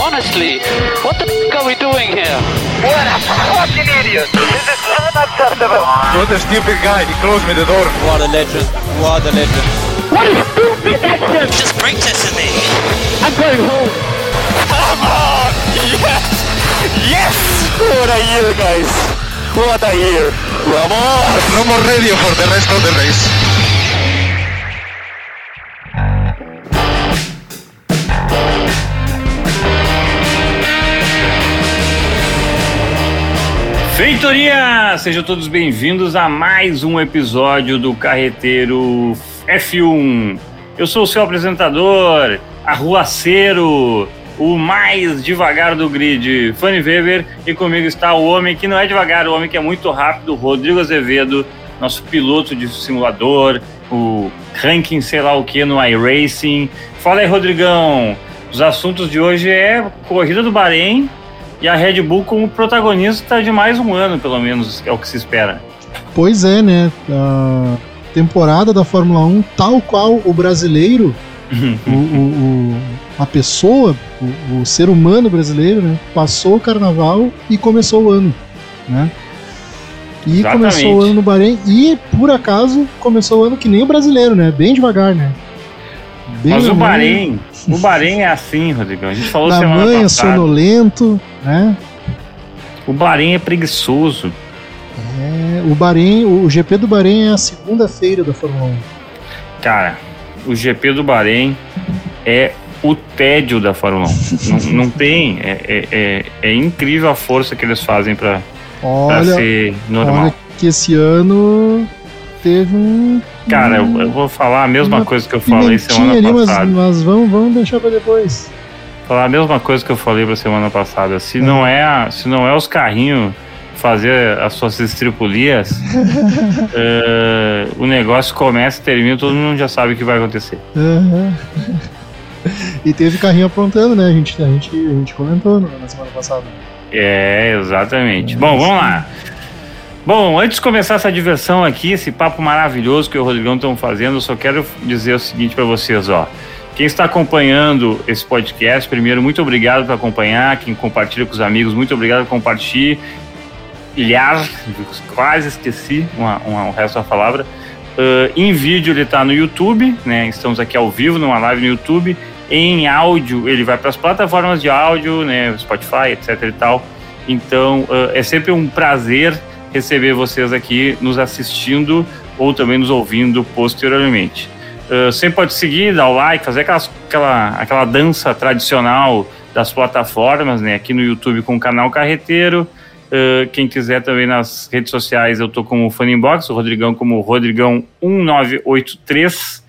Honestly, what the f are we doing here? What a fucking idiot! This is unacceptable! What a stupid guy, he closed me the door. What a legend, what a legend. What a stupid action! Just break this in me. I'm going home. Come on! Yes! Yes! What a year, guys! What a year! Vamos! No more radio for the rest of the race. Feitoria! Sejam todos bem-vindos a mais um episódio do Carreteiro F1. Eu sou o seu apresentador, arruaceiro, o mais devagar do grid, Fanny Weber, e comigo está o homem que não é devagar, o homem que é muito rápido, Rodrigo Azevedo, nosso piloto de simulador, o ranking sei lá o que no iRacing. Fala aí, Rodrigão! Os assuntos de hoje é corrida do Bahrein, e a Red Bull como protagonista de mais um ano, pelo menos, é o que se espera. Pois é, né? A temporada da Fórmula 1, tal qual o brasileiro, o, o- o- a pessoa, o, o ser humano brasileiro, né? Passou o carnaval e começou o ano, né? E Exatamente. começou o ano no Bahrein e, por acaso, começou o ano que nem o brasileiro, né? Bem devagar, né? Bem Mas o Bahrein, o Bahrein é assim, Rodrigão. A gente falou Na semana manha, passada. sonolento, né? O Bahrein é preguiçoso. É, o Bahrein, o GP do Bahrein é a segunda-feira da Fórmula 1. Cara, o GP do Bahrein é o tédio da Fórmula 1. não, não tem. É, é- é- é incrível a força que eles fazem Olha, ser normal. olha que esse ano teve um. Cara, eu, eu vou falar a mesma uma coisa que eu falei semana ali, mas, passada. mas vamos, vamos deixar pra depois. falar a mesma coisa que eu falei pra semana passada. Se não é, a- se não é os carrinhos fazer as suas estripulias, eh, o negócio começa e termina, todo mundo já sabe o que vai acontecer. Aham. e teve carrinho aprontando, né? A gente, a gente, a gente comentou na semana passada. É, exatamente. Bom, vamos lá. Bom, antes de começar essa diversão aqui, esse papo maravilhoso que o Rodrigão estão fazendo, eu só quero dizer o seguinte para vocês, ó. Quem está acompanhando esse podcast, primeiro, muito obrigado por acompanhar. Quem compartilha com os amigos, muito obrigado por compartilhar. Quase esqueci uma, uma- o resto da palavra. Ah, em vídeo ele está no YouTube, né? Estamos aqui ao vivo numa live no YouTube. Em áudio ele vai para as plataformas de áudio, né? Spotify, etc e tal. Então ah, é sempre um prazer receber vocês aqui nos assistindo ou também nos ouvindo posteriormente. Uh, você pode seguir, dar o like, fazer aquelas- aquela, aquela dança tradicional das plataformas, né? Aqui no YouTube com o canal Carreteiro. Uh, quem quiser também nas redes sociais, eu tô como Funbox, o Rodrigão como Rodrigão1983.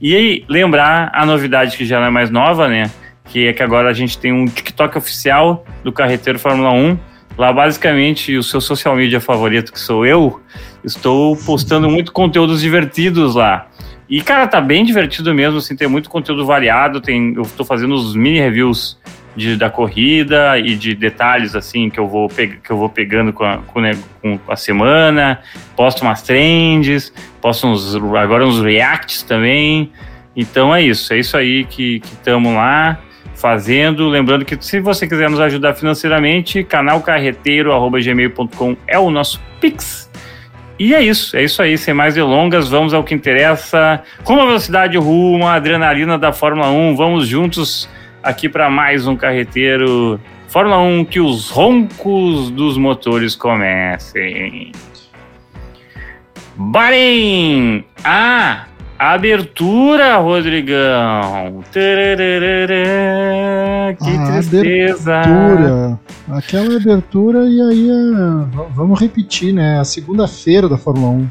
E aí, lembrar a novidade que já não é mais nova, né? Que é que agora a gente tem um TikTok oficial do Carreteiro Fórmula 1. Lá, basicamente, o seu social media favorito, que sou eu, estou postando muito conteúdos divertidos lá. E, cara, tá bem divertido mesmo, assim, tem muito conteúdo variado, tem, eu tô fazendo os mini reviews de, da corrida e de detalhes, assim, que eu vou, que eu vou pegando com a, com, né, com a semana, posto umas trends, posto uns, agora uns reacts também, então é isso, é isso aí que estamos lá fazendo, lembrando que se você quiser nos ajudar financeiramente, canalcarreteiro.gmail.com é o nosso Pix, e é isso, é isso aí, sem mais delongas, vamos ao que interessa. Com a velocidade rumo à adrenalina da Fórmula 1, vamos juntos aqui para mais um carreteiro Fórmula 1 que os roncos dos motores comecem. Bahrein! Ah, abertura, Rodrigão! Tarararara, que A tristeza! Abertura. Aquela abertura e aí é, vamos repetir, né? A segunda-feira da Fórmula 1.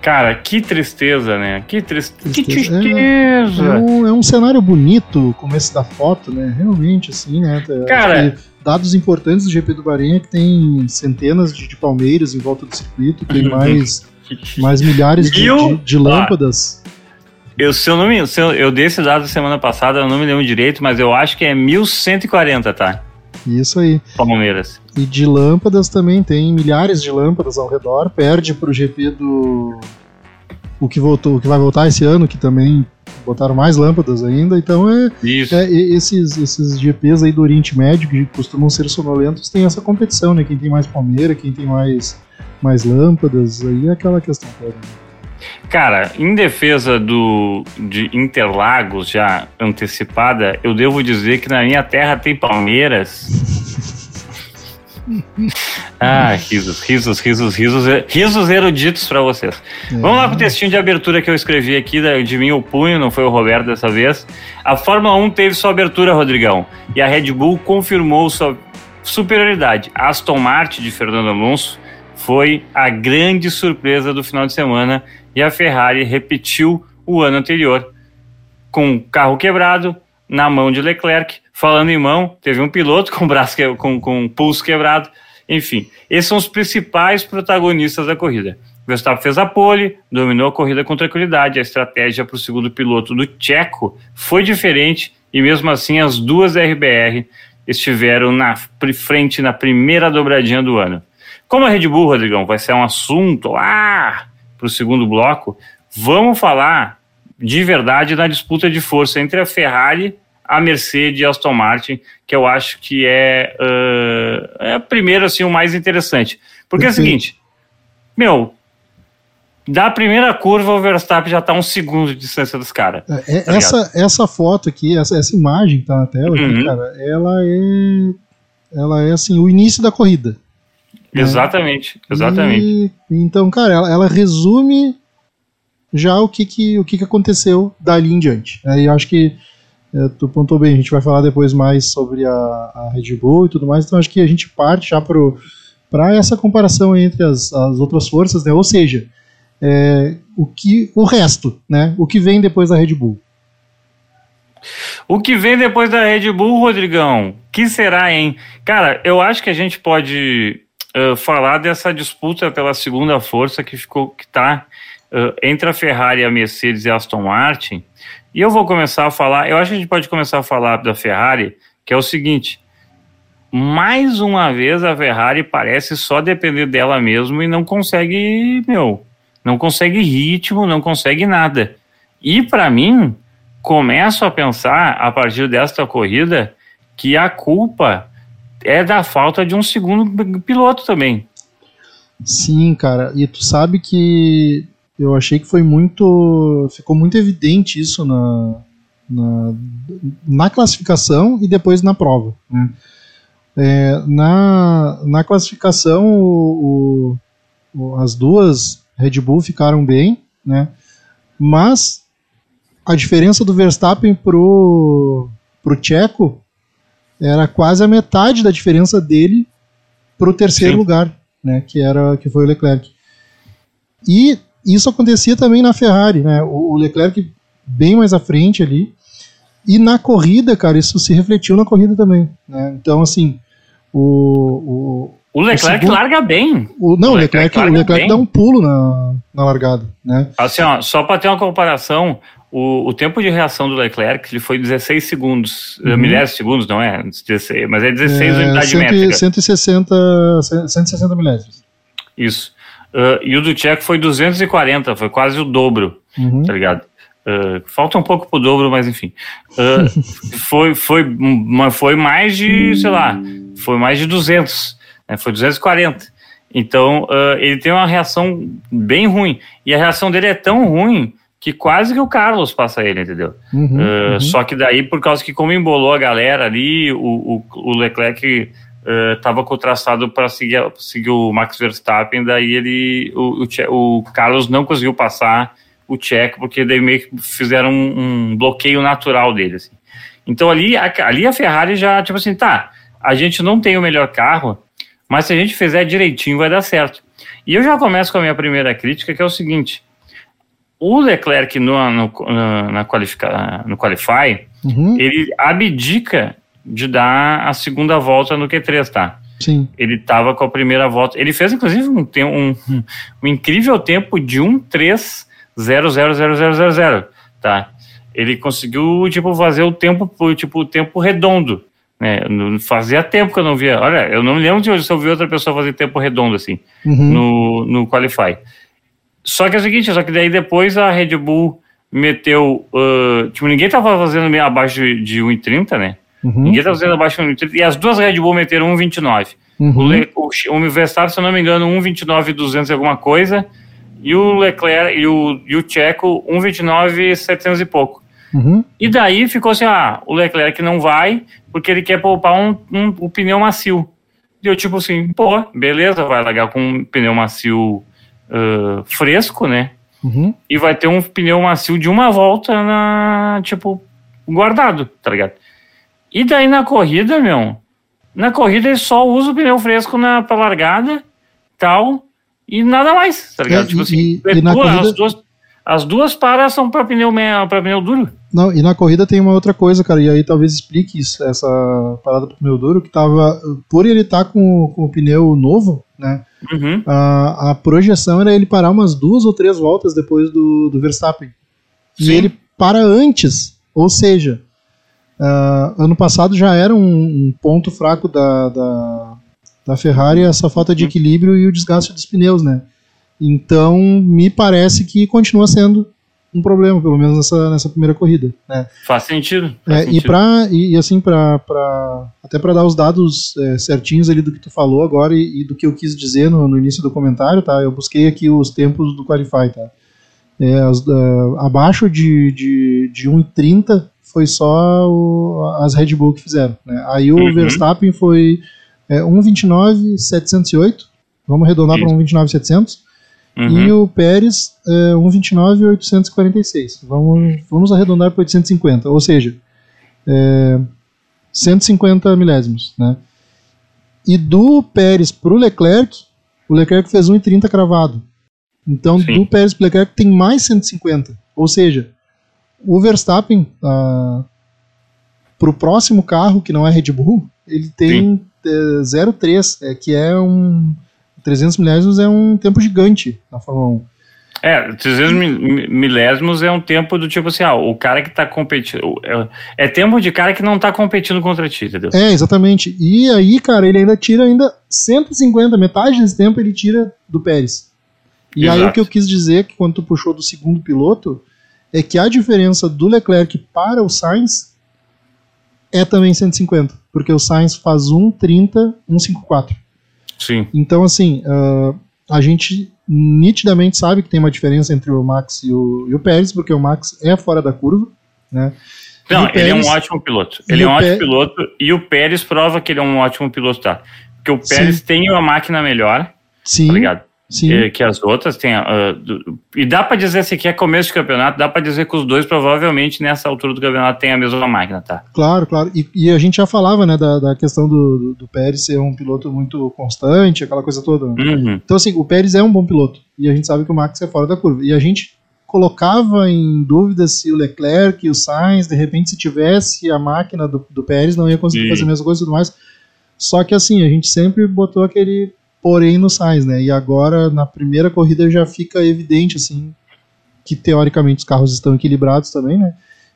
Cara, que tristeza, né? Que, tris... que Tristeza. tristeza! É um, é um cenário bonito, o começo da foto, né? Realmente, assim, né? Cara- dados importantes do GP do Bahrein é que tem centenas de, de palmeiras em volta do circuito, tem mais, mais milhares de, de- de lâmpadas. Eu, se eu, não me, eu, eu dei esse dado semana passada, eu não me lembro direito, mas eu acho que é 1140, tá? Isso aí. Palmeiras. E de lâmpadas também, tem milhares de lâmpadas ao redor. Perde pro GP do. O que voltou, o que vai voltar esse ano, que também botaram mais lâmpadas ainda, então é, Isso. é, esses, esses GPs aí do Oriente Médio, que costumam ser sonolentos, tem essa competição, né? Quem tem mais palmeira, quem tem mais, mais lâmpadas, aí é aquela questão toda. Cara, em defesa do de Interlagos já antecipada, eu devo dizer que na minha terra tem palmeiras. Ah, risos, risos, risos, risos, risos eruditos pra vocês. Vamos lá com o textinho de abertura que eu escrevi aqui, de mim o punho, não foi o Roberto dessa vez. A Fórmula 1 teve sua abertura, Rodrigão, e a Red Bull confirmou sua superioridade. A Aston Martin de Fernando Alonso foi a grande surpresa do final de semana e a Ferrari repetiu o ano anterior com o carro quebrado na mão de Leclerc. Falando em mão, teve um piloto com o braço que- com, com o pulso quebrado. Enfim, esses são os principais protagonistas da corrida. Verstappen fez a pole, dominou a corrida com tranquilidade. A estratégia para o segundo piloto do Tcheco foi diferente e mesmo assim as duas RBR estiveram na frente na primeira dobradinha do ano. Como a Red Bull, Rodrigão, vai ser um assunto lá para o segundo bloco, vamos falar de verdade na disputa de força entre a Ferrari, a Mercedes e a Aston Martin, que eu acho que é, uh, é primeiro assim o mais interessante. Porque é o seguinte, meu, da primeira curva o Verstappen já está um segundo de distância dos caras. É, Tá essa, essa foto aqui, essa, essa imagem que tá na tela aqui, Uhum. cara, ela é. Ela é assim, o início da corrida. Exatamente, exatamente. E, então, cara, ela, ela resume já o que que, o que que aconteceu dali em diante. Aí eu acho que é, tu pontou bem, a gente vai falar depois mais sobre a, a Red Bull e tudo mais, então acho que a gente parte já para essa comparação entre as, as outras forças, né? Ou seja, é, o que o resto, né? O que vem depois da Red Bull. O que vem depois da Red Bull, Rodrigão? Que será, hein? Cara, eu acho que a gente pode uh, falar dessa disputa pela segunda força que ficou, que tá uh, entre a Ferrari, a Mercedes e a Aston Martin. E eu vou começar a falar. Eu acho que a gente pode começar a falar da Ferrari, que é o seguinte. Mais uma vez a Ferrari parece só depender dela mesmo e não consegue, meu, não consegue ritmo, não consegue nada. E para mim, começo a pensar, a partir desta corrida, que a culpa é da falta de um segundo piloto também. Sim, cara. E tu sabe que eu achei que foi muito. Ficou muito evidente isso na, na, na classificação e depois na prova. Né? É, na, na classificação, o, o, as duas Red Bull ficaram bem, né? mas a diferença do Verstappen pro, pro Checo era quase a metade da diferença dele pro terceiro Sim. lugar, né? Que era que foi o Leclerc. E isso acontecia também na Ferrari, né? O, o Leclerc bem mais à frente ali. E na corrida, cara, isso se refletiu na corrida também. Né? Então, assim, o, O Leclerc segundo- larga bem. o, o não, O o Leclerc Leclerc, o Leclerc dá um pulo na, na largada, né? Assim, ó, só para ter uma comparação, o, o tempo de reação do Leclerc ele foi 16 segundos, Uhum. milhares de segundos, não é? 16, mas é 16 É, unidades 100 métricas. 160, 160 milésimos. Isso. Ah, e o do Tcheco foi 240, foi quase o dobro. Uhum. tá ligado? Uh, falta um pouco pro dobro, mas enfim. Uh, foi, foi, foi mais de, sei lá, foi mais de 200, né? foi 240. Então, uh, ele tem uma reação bem ruim. E a reação dele é tão ruim que quase que o Carlos passa ele, entendeu? Uhum, Uh, uhum. Só que daí, por causa que como embolou a galera ali, o, o, o Leclerc estava com o traçado para seguir, seguir o Max Verstappen, daí ele, o, o, o Carlos não conseguiu passar o Checo, porque daí meio que fizeram um, um bloqueio natural dele, assim. Então ali a, ali a Ferrari já, tipo assim, tá, a gente não tem o melhor carro, mas se a gente fizer direitinho vai dar certo. E eu já começo com a minha primeira crítica, que é o seguinte, o Leclerc no, no, na, na qualifica, no Qualify, Uhum, ele abdica de dar a segunda volta no Q3, tá? Sim. Ele tava com a primeira volta. Ele fez, inclusive, um, tem- um, um incrível tempo de 1-3-0-0-0-0-0-0, tá? Ele conseguiu, tipo, fazer o tempo, tipo, o tempo redondo. Né? No- Fazia tempo que eu não via. Olha, eu não me lembro de se eu vi outra pessoa fazer tempo redondo assim Uhum. no, no Qualify. Só que é o seguinte, só que daí depois a Red Bull meteu. Uh, tipo, ninguém tava fazendo abaixo de, de 1,30, né? Uhum. Ninguém tava fazendo abaixo de 1,30. E as duas Red Bull meteram 1,29. Uhum. O, Le, o, o Verstappen, se eu não me engano, 1,29 200 e alguma coisa. E o Leclerc e o, e o Checo, 1,29 700 e pouco. Uhum. E daí ficou assim: ah, o Leclerc não vai porque ele quer poupar um, um, o pneu macio. E eu, tipo assim, pô, beleza, vai largar com um pneu macio uh, fresco, né? Uhum. E vai ter um pneu macio de uma volta na, tipo, guardado, tá ligado? E daí na corrida, meu, na corrida ele só usa o pneu fresco na pra largada, tal, e nada mais, tá ligado? É, tipo e- assim, e- é e duas- corrida- as, duas, as duas paras são pra pneu, pra pneu duro. Não, e na corrida tem uma outra coisa, cara, e aí talvez explique isso, essa parada pro pneu duro, que tava, por ele estar com, com o pneu novo, né, Uhum. a, a projeção era ele parar umas duas ou três voltas depois do, do Verstappen. E Sim. ele para antes, ou seja, ah, ano passado já era um, um ponto fraco da, da, da Ferrari essa falta de equilíbrio e o desgaste dos pneus, né? Então, me parece que continua sendo um problema, pelo menos nessa, nessa primeira corrida, né? Faz sentido. faz É, e, sentido. pra, e, e assim, pra, pra, até para dar os dados é, certinhos ali do que tu falou agora e, e do que eu quis dizer no, no início do comentário, tá? Eu busquei aqui os tempos do Qualify, tá? É, as- é, abaixo de, de, de 1,30 foi só o- as Red Bull que fizeram. Né? Aí o Uhum. Verstappen foi é, 1,29,708, vamos arredondar para Isso. 1,29,700. Uhum. E o Pérez, é, 1,29,846. Vamos, vamos arredondar para 850, ou seja, é, 150 milésimos. Né? E do Pérez para o Leclerc, o Leclerc fez 1,30 cravado. Então, Sim. do Pérez para o Leclerc tem mais 150. Ou seja, o Verstappen, para o próximo carro, que não é Red Bull, ele tem é, 0,3, é, que é um. 300 milésimos é um tempo gigante na Fórmula 1. É, 300 mi- mi- milésimos é um tempo do tipo assim, ah, o cara que tá competindo. É, é tempo de cara que não tá competindo contra ti, entendeu? É, exatamente. E aí, cara, ele ainda tira ainda 150, metade desse tempo ele tira do Pérez. E aí Exato. o que eu quis dizer, que quando tu puxou do segundo piloto, é que a diferença do Leclerc para o Sainz é também 150. Porque o Sainz faz 1,30, 1,54. Sim. Então, assim, ah, a gente nitidamente sabe que tem uma diferença entre o Max e o, e o Pérez, porque o Max é fora da curva, né? Não, o ele é um Pérez- ótimo piloto. Ele é um ótimo Pé- piloto e o Pérez prova que ele é um ótimo piloto, tá? Porque o Pérez Sim. tem uma máquina melhor, Sim, tá ligado? Sim. Que as outras ah, do- e dá pra dizer assim que é começo de campeonato, dá pra dizer que os dois provavelmente nessa altura do campeonato têm a mesma máquina, tá? Claro, claro. E, e a gente já falava, né, da, da questão do, do, do Pérez ser um piloto muito constante, aquela coisa toda. né? Uhum. Então, assim, o Pérez é um bom piloto. E a gente sabe que o Max é fora da curva. E a gente colocava em dúvida se o Leclerc e o Sainz, de repente, se tivesse a máquina do, do Pérez, não ia conseguir Sim. fazer a mesma coisa e tudo mais. Só que, assim, a gente sempre botou aquele porém no Sainz, né? E agora, na primeira corrida, já fica evidente, assim, que teoricamente os carros estão equilibrados também, né?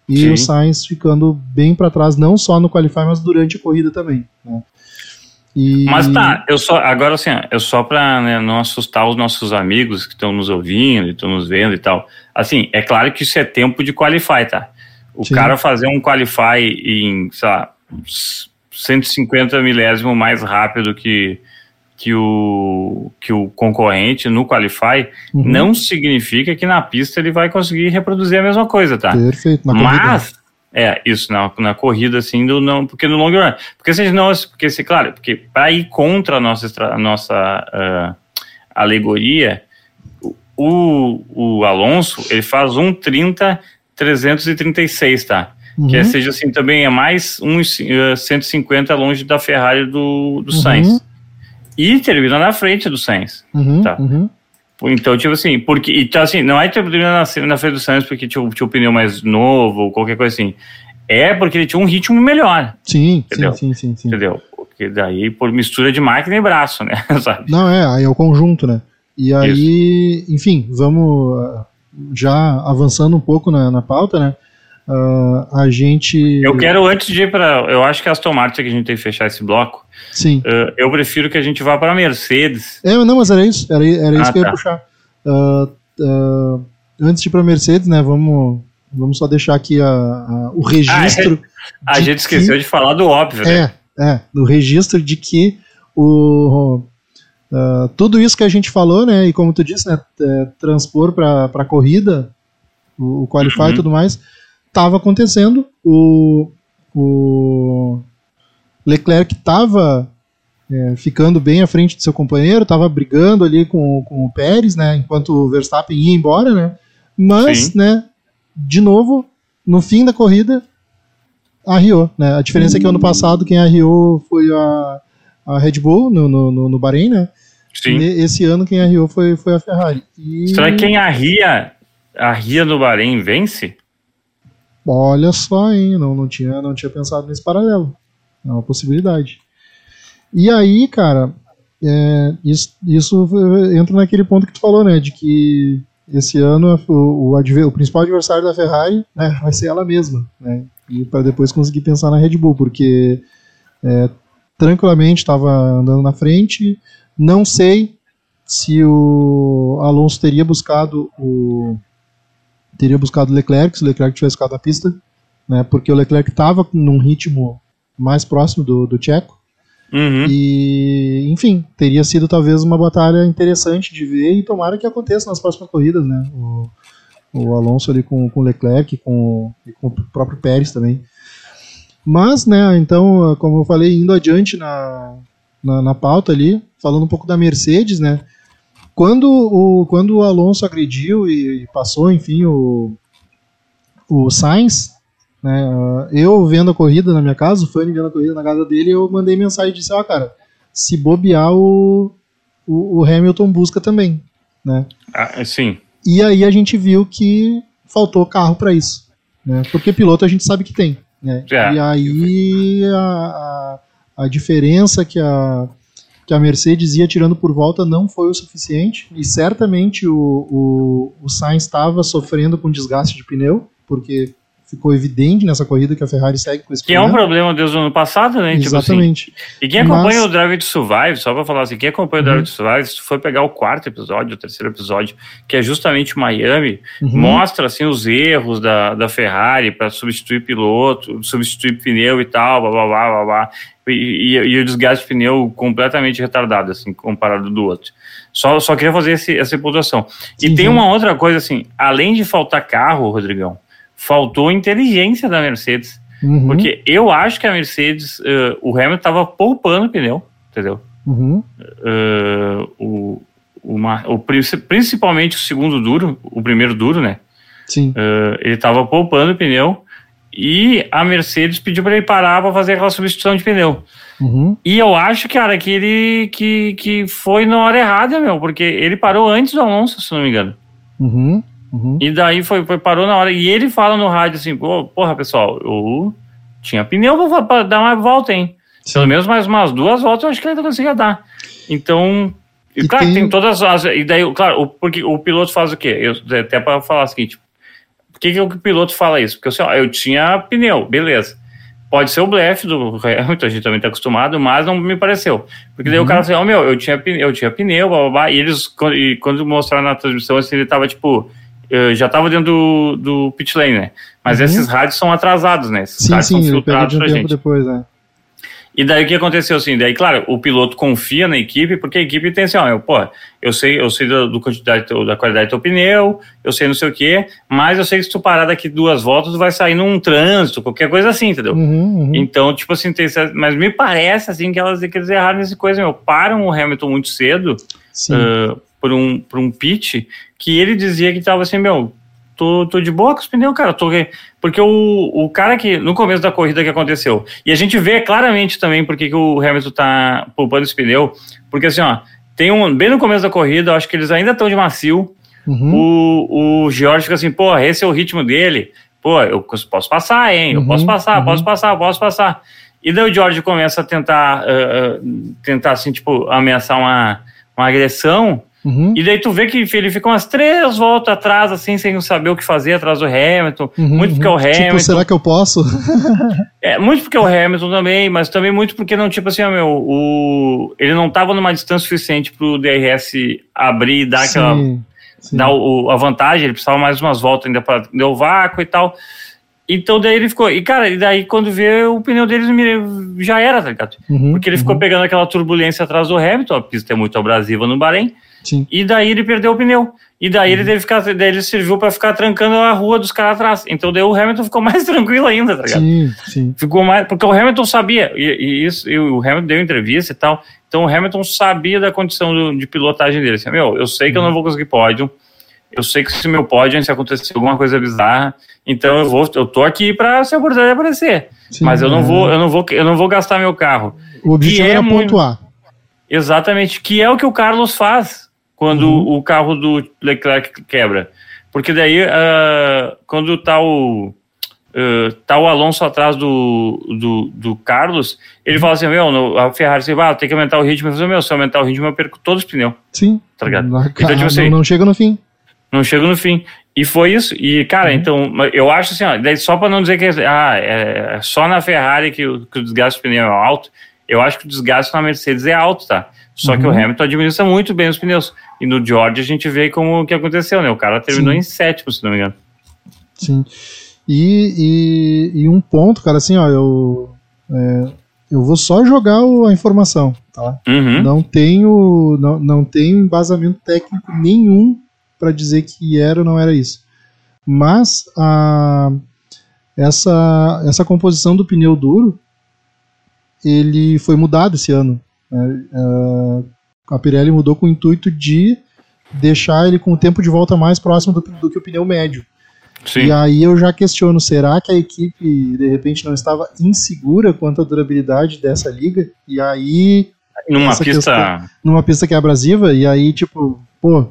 E Sim. o Sainz ficando bem para trás, não só no Qualify, mas durante a corrida também. Né? E- Mas tá, eu só, agora assim, eu só pra né, não assustar os nossos amigos que estão nos ouvindo, estão nos vendo e tal. Assim, é claro que isso é tempo de qualify, tá? O Sim. cara fazer um qualify em, sei lá, uns 150 milésimo mais rápido que, que, o, que o concorrente no qualify, Uhum. não significa que na pista ele vai conseguir reproduzir a mesma coisa, tá? Perfeito, na. Mas, é, isso, na, na corrida, assim, do, não, porque no long run. Porque se não, porque se, claro, porque para ir contra a nossa, a nossa ah, alegoria, o, o Alonso, ele faz um 30 336, tá? Que é, Uhum. seja assim, também é mais uns 150 longe da Ferrari do, do Uhum. Sainz. E termina na frente do Sainz. Uhum, Tá. uhum. Então, tipo assim, porque. Então, assim, não é que ele terminou na, na frente do Sainz porque tinha, o- tinha o pneu mais novo ou qualquer coisa assim. É porque ele tinha um ritmo melhor, Sim, sim, Entendeu? sim, sim, sim. entendeu? Porque daí, por mistura de máquina e braço, né? Sabe? Não, é, aí é o conjunto, né? E aí, enfim, vamos ah, já avançando um pouco na, na pauta, né? Ah, a gente. Eu quero, antes de ir para. Eu acho que a Aston Martin, que a gente tem que fechar esse bloco, Sim. eh, eu prefiro que a gente vá para a Mercedes. É, não, mas era isso, era, era isso Ah, que eu ia tá. puxar. Ah, ah, antes de ir pra Mercedes, né, vamos Vamos só deixar aqui a, a- o registro. A de gente esqueceu que- de falar do óbvio, né? É, é, no registro de que o, ah, tudo isso que a gente falou, né, e como tu disse, né, é, transpor para a corrida, o, o Qualify Uhum. e tudo mais, estava acontecendo. O, o Leclerc estava ficando bem à frente de seu companheiro, estava brigando ali com, com o Pérez, né, enquanto o Verstappen ia embora, né, mas, Sim. né, de novo, no fim da corrida, arriou, né? A diferença é que ano passado quem arriou foi a, a Red Bull no, no, no, no Bahrein, né? Sim. E esse ano quem arriou foi, foi a Ferrari. E Será que quem arria, arria no Bahrein vence? Olha só, hein? Não, não, tinha, não tinha pensado nesse paralelo. É uma possibilidade. E aí, cara, é, isso, isso entra naquele ponto que tu falou, né? De que esse ano o, o, o principal adversário da Ferrari né, vai ser ela mesma, né? E para depois conseguir pensar na Red Bull, porque é, tranquilamente estava andando na frente. Não sei se o Alonso teria buscado o teria buscado o Leclerc se o Leclerc tivesse ficado na pista, né? Porque o Leclerc estava num ritmo mais próximo do, do Checo. Uhum. E, enfim, teria sido talvez uma batalha interessante de ver e tomara que aconteça nas próximas corridas, né? O, o Alonso ali com, com o Leclerc com, e com o próprio Pérez também. Mas, né, então, como eu falei, indo adiante na, na, na pauta ali, falando um pouco da Mercedes, né? Quando o, quando o Alonso agrediu e, e passou, enfim, o, o Sainz, né, ah, eu vendo a corrida na minha casa, o Fanny vendo a corrida na casa dele, eu mandei mensagem e disse, ó, cara, se bobear o, o, o Hamilton busca também, né? Ah, sim. E aí a gente viu que faltou carro para isso, né? Porque piloto a gente sabe que tem, né? É. E aí a, a, a diferença que a, que a Mercedes ia tirando por volta não foi o suficiente e certamente o, o, o Sainz estava sofrendo com desgaste de pneu, porque ficou evidente nessa corrida que a Ferrari segue com esse Que é um problema. problema desde o ano passado, né? Tipo assim. Exatamente. E quem acompanha Mas- o Drive to Survive, só pra falar assim, quem acompanha o Uhum. Drive to Survive, se for pegar o quarto episódio, o terceiro episódio, que é justamente Miami, Uhum. mostra assim os erros da, da Ferrari para substituir piloto, substituir pneu e tal, blá blá blá blá blá. E, e- e o desgaste de pneu completamente retardado, assim, comparado do outro. Só, só queria fazer esse, essa pontuação. E Sim, tem sim. uma outra coisa, assim, além de faltar carro, Rodrigão, faltou inteligência da Mercedes. Uhum. Porque eu acho que a Mercedes, eh, o Hamilton tava poupando pneu, entendeu? Uhum. Eh, o, o, ma- o princi- principalmente o segundo duro, o primeiro duro, né? Sim. Eh, ele tava poupando pneu e a Mercedes pediu para ele parar para fazer aquela substituição de pneu. Uhum. E eu acho, cara, que ele que, que foi na hora errada, meu, porque ele parou antes do Alonso, se não me engano. Uhum. Uhum. E daí foi, foi parou na hora. E ele fala no rádio assim, pô, porra, pessoal, eu tinha pneu pra, pra dar uma volta, hein? Pelo menos mais umas duas voltas eu acho que ele ainda conseguia dar. Então, e claro, tem- tem... todas as. E daí, claro, o, porque o piloto faz o quê? Eu, até para falar o seguinte: por que, que o piloto fala isso? Porque assim, ó, eu tinha pneu, beleza. Pode ser o blefe do Hamilton, a gente também tá acostumado, mas não me pareceu. Porque daí o Uhum. cara assim, ó, meu, eu tinha, pneu- eu tinha pneu, blá, blá, blá, e eles, quando, e quando mostraram na transmissão, assim, ele tava tipo, eh, já tava dentro do, do pit lane, né? Mas Uhum. esses rádios são atrasados, né? Esses Sim, rádios sim, são filtrados um pra gente. depois, né? E daí o que aconteceu assim? Daí, claro, o piloto confia na equipe, porque a equipe tem assim, ó, eu, pô, eu sei, eu sei da, do quantidade, do- da qualidade do teu pneu, eu sei não sei o quê, mas eu sei que se tu parar daqui duas voltas, tu vai sair num trânsito, qualquer coisa assim, entendeu? Uhum, uhum. Então, tipo assim, tem, mas me parece assim que elas que eles erraram nessa coisa, meu, param o Hamilton muito cedo Sim. ah, por um por um pit que ele dizia que tava assim, meu, tô, tô de boa com os pneus, cara, tô porque o, o cara que no começo da corrida que aconteceu, e a gente vê claramente também porque que o Hamilton tá poupando esse pneu, porque assim, ó, tem um bem no começo da corrida, eu acho que eles ainda estão de macio, Uhum. o, o George fica assim, pô, esse é o ritmo dele. Pô, eu posso passar, hein? Eu Uhum, posso passar, uhum. posso passar, posso passar. E daí o George começa a tentar, ah, tentar assim, tipo, ameaçar uma, uma agressão. Uhum. E daí tu vê que ele fica umas três voltas atrás, assim, sem saber o que fazer atrás do Hamilton. Uhum, muito porque é o uhum. Hamilton. Tipo, será que eu posso? É, muito porque é o Hamilton também, mas também muito porque não, tipo assim, ó, meu, o, ele não tava numa distância suficiente pro DRS abrir e dar aquela Sim. Sim. dar o, a vantagem, ele precisava mais umas voltas ainda para deu vácuo e tal. Então daí ele ficou. E cara, e daí quando vê o pneu deles me- já era, tá ligado? Uhum, Porque ele ficou uhum, pegando aquela turbulência atrás do Hamilton, a pista é muito abrasiva no Bahrein, Sim. e daí ele perdeu o pneu. E daí ele teve que ficar, daí ele serviu para ficar trancando a rua dos caras atrás. Então daí o Hamilton ficou mais tranquilo ainda, tá ligado? Sim, sim. Ficou mais. Porque o Hamilton sabia, e, e isso, e o Hamilton deu entrevista e tal. Então o Hamilton sabia da condição do- de pilotagem dele. Assim, meu, eu sei que eu não vou conseguir pódio. Eu sei que se meu pódio, se acontecer alguma coisa bizarra, então eu vou, eu tô aqui para se a oportunidade aparecer. sim, Mas eu não é. vou, eu não vou, eu não vou gastar meu carro. O objetivo é era muito- pontuar. Exatamente, que é o que o Carlos faz quando Uhum. o carro do Leclerc quebra. Porque daí, ah, quando tá o, ah, tá o Alonso atrás do, do, do Carlos, ele fala assim, meu, no- a Ferrari, assim, ah, tem que aumentar o ritmo. Eu falo, meu, se eu aumentar o ritmo, eu perco todos os pneus. Sim. Tá ligado? Não, Então, tipo assim- não, chega no fim. Não chego no fim. E foi isso. E, cara, então, eu acho assim, ó, só para não dizer que ah, é é só na Ferrari que o, que o desgaste do pneu é alto, eu acho que o desgaste na Mercedes é alto, tá? Só que o Uhum. Hamilton administra muito bem os pneus. E no George a gente vê como que aconteceu, né? O cara terminou Sim. em sétimo, se não me engano. Sim. E, e, e um ponto, cara, assim, ó, eu. é, eu vou só jogar o- a informação, tá? Uhum. Não tenho, não, não tenho embasamento técnico nenhum para dizer que era ou não era isso. Mas a, essa, essa composição do pneu duro ele foi mudado esse ano. né? Ah, a Pirelli mudou com o intuito de deixar ele com o tempo de volta mais próximo do, do que o pneu médio. Sim. E aí eu já questiono, será que a equipe de repente não estava insegura quanto à durabilidade dessa liga? E aí Numa pista. numa pista que é abrasiva, e aí, tipo, pô,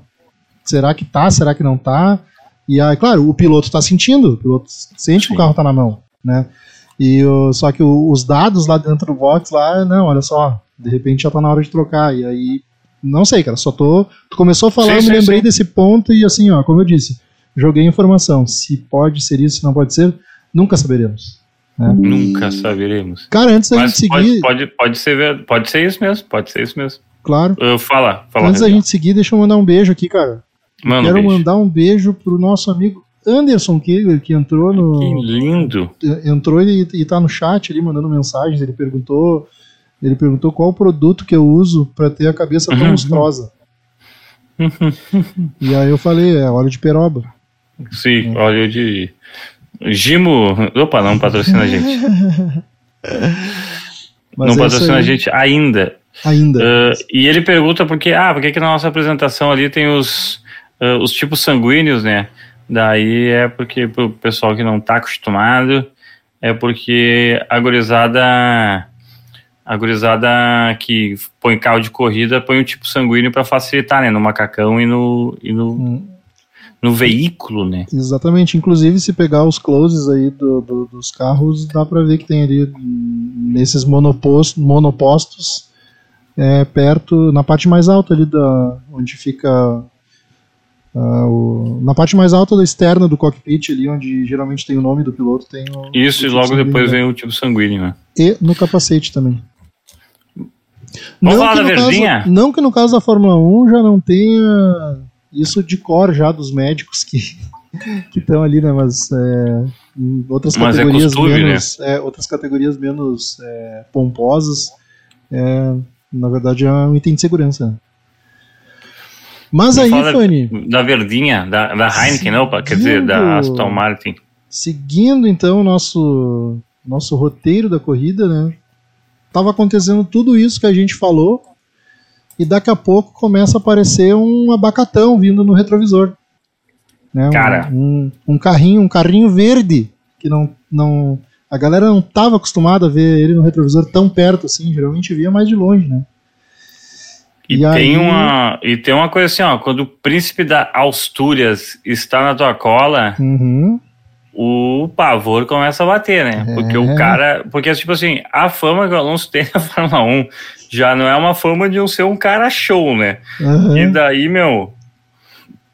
será que tá, será que não tá? E aí, claro, o piloto tá sentindo, o piloto sente que o Sim. carro tá na mão, né? E o- só que o- os dados lá dentro do box, lá, não, olha só, de repente já tá na hora de trocar, e aí, não sei, cara, só tô. Tu começou a falar, Sim, eu me sim, lembrei sim. desse ponto, e assim, ó, como eu disse, joguei informação, se pode ser isso, se não pode ser, nunca saberemos. Nunca saberemos. Cara, antes da Mas gente seguir, pode, pode, ser, pode ser isso mesmo, pode ser isso mesmo. claro, Uh, fala, fala. antes da gente seguir, deixa eu mandar um beijo aqui, cara. Um Quero mandar um beijo pro nosso amigo Anderson Kegler, que entrou Que no. lindo. Entrou e, e tá no chat ali mandando mensagens. Ele perguntou. Ele perguntou qual o produto que eu uso para ter a cabeça tão Uhum. lustrosa. e aí eu falei, é óleo de peroba. Sim, óleo de. Gimo. Opa, não patrocina a gente. Não é patrocina a gente ainda. Ainda. Uh, e ele pergunta por que, ah, por que, na nossa apresentação ali tem os, uh, os tipos sanguíneos, né? Daí é porque pro pessoal que não tá acostumado, é porque a gurizada, a gurizada que põe carro de corrida põe o tipo sanguíneo para facilitar, né? No macacão e no, e no, Hum, no veículo, né? Exatamente. Inclusive, se pegar os closes aí do- do- dos carros, dá pra ver que tem ali hum, nesses monopostos, monopostos é, perto, na parte mais alta ali da onde fica ah, o- na parte mais alta da externa do cockpit ali, onde geralmente tem o nome do piloto, tem o, Isso, o e tipo logo sanguíneo depois dele. vem o tipo sanguíneo, né? e no capacete também. Vamos falar que da verdinha? Caso, não que no caso da Fórmula 1 já não tenha isso de cor já dos médicos que que estão ali, né? Mas é, outras Mas é categorias costume, né? menos, é, outras categorias menos é, pomposas, é, na verdade é um item de segurança. Mas aí, falar Fanny, Da verdinha, da, da Heineken, não, quer dizer, da Aston Martin. seguindo então o nosso nosso roteiro da corrida, né? Tava acontecendo tudo isso que a gente falou e daqui a pouco começa a aparecer um abacatão vindo no retrovisor. Né? Um- Cara. Um, um carrinho, um carrinho verde que não não a galera não estava acostumada a ver ele no retrovisor tão perto assim, geralmente via mais de longe, né? E, E tem aí- uma, e tem uma coisa assim, ó, quando o príncipe da Astúrias está na tua cola, Uhum. O pavor começa a bater, né? Porque É. o cara. Porque, tipo assim, a fama que o Alonso tem na Fórmula 1 já não é uma fama de um ser um cara show, né? Aham. E daí, meu.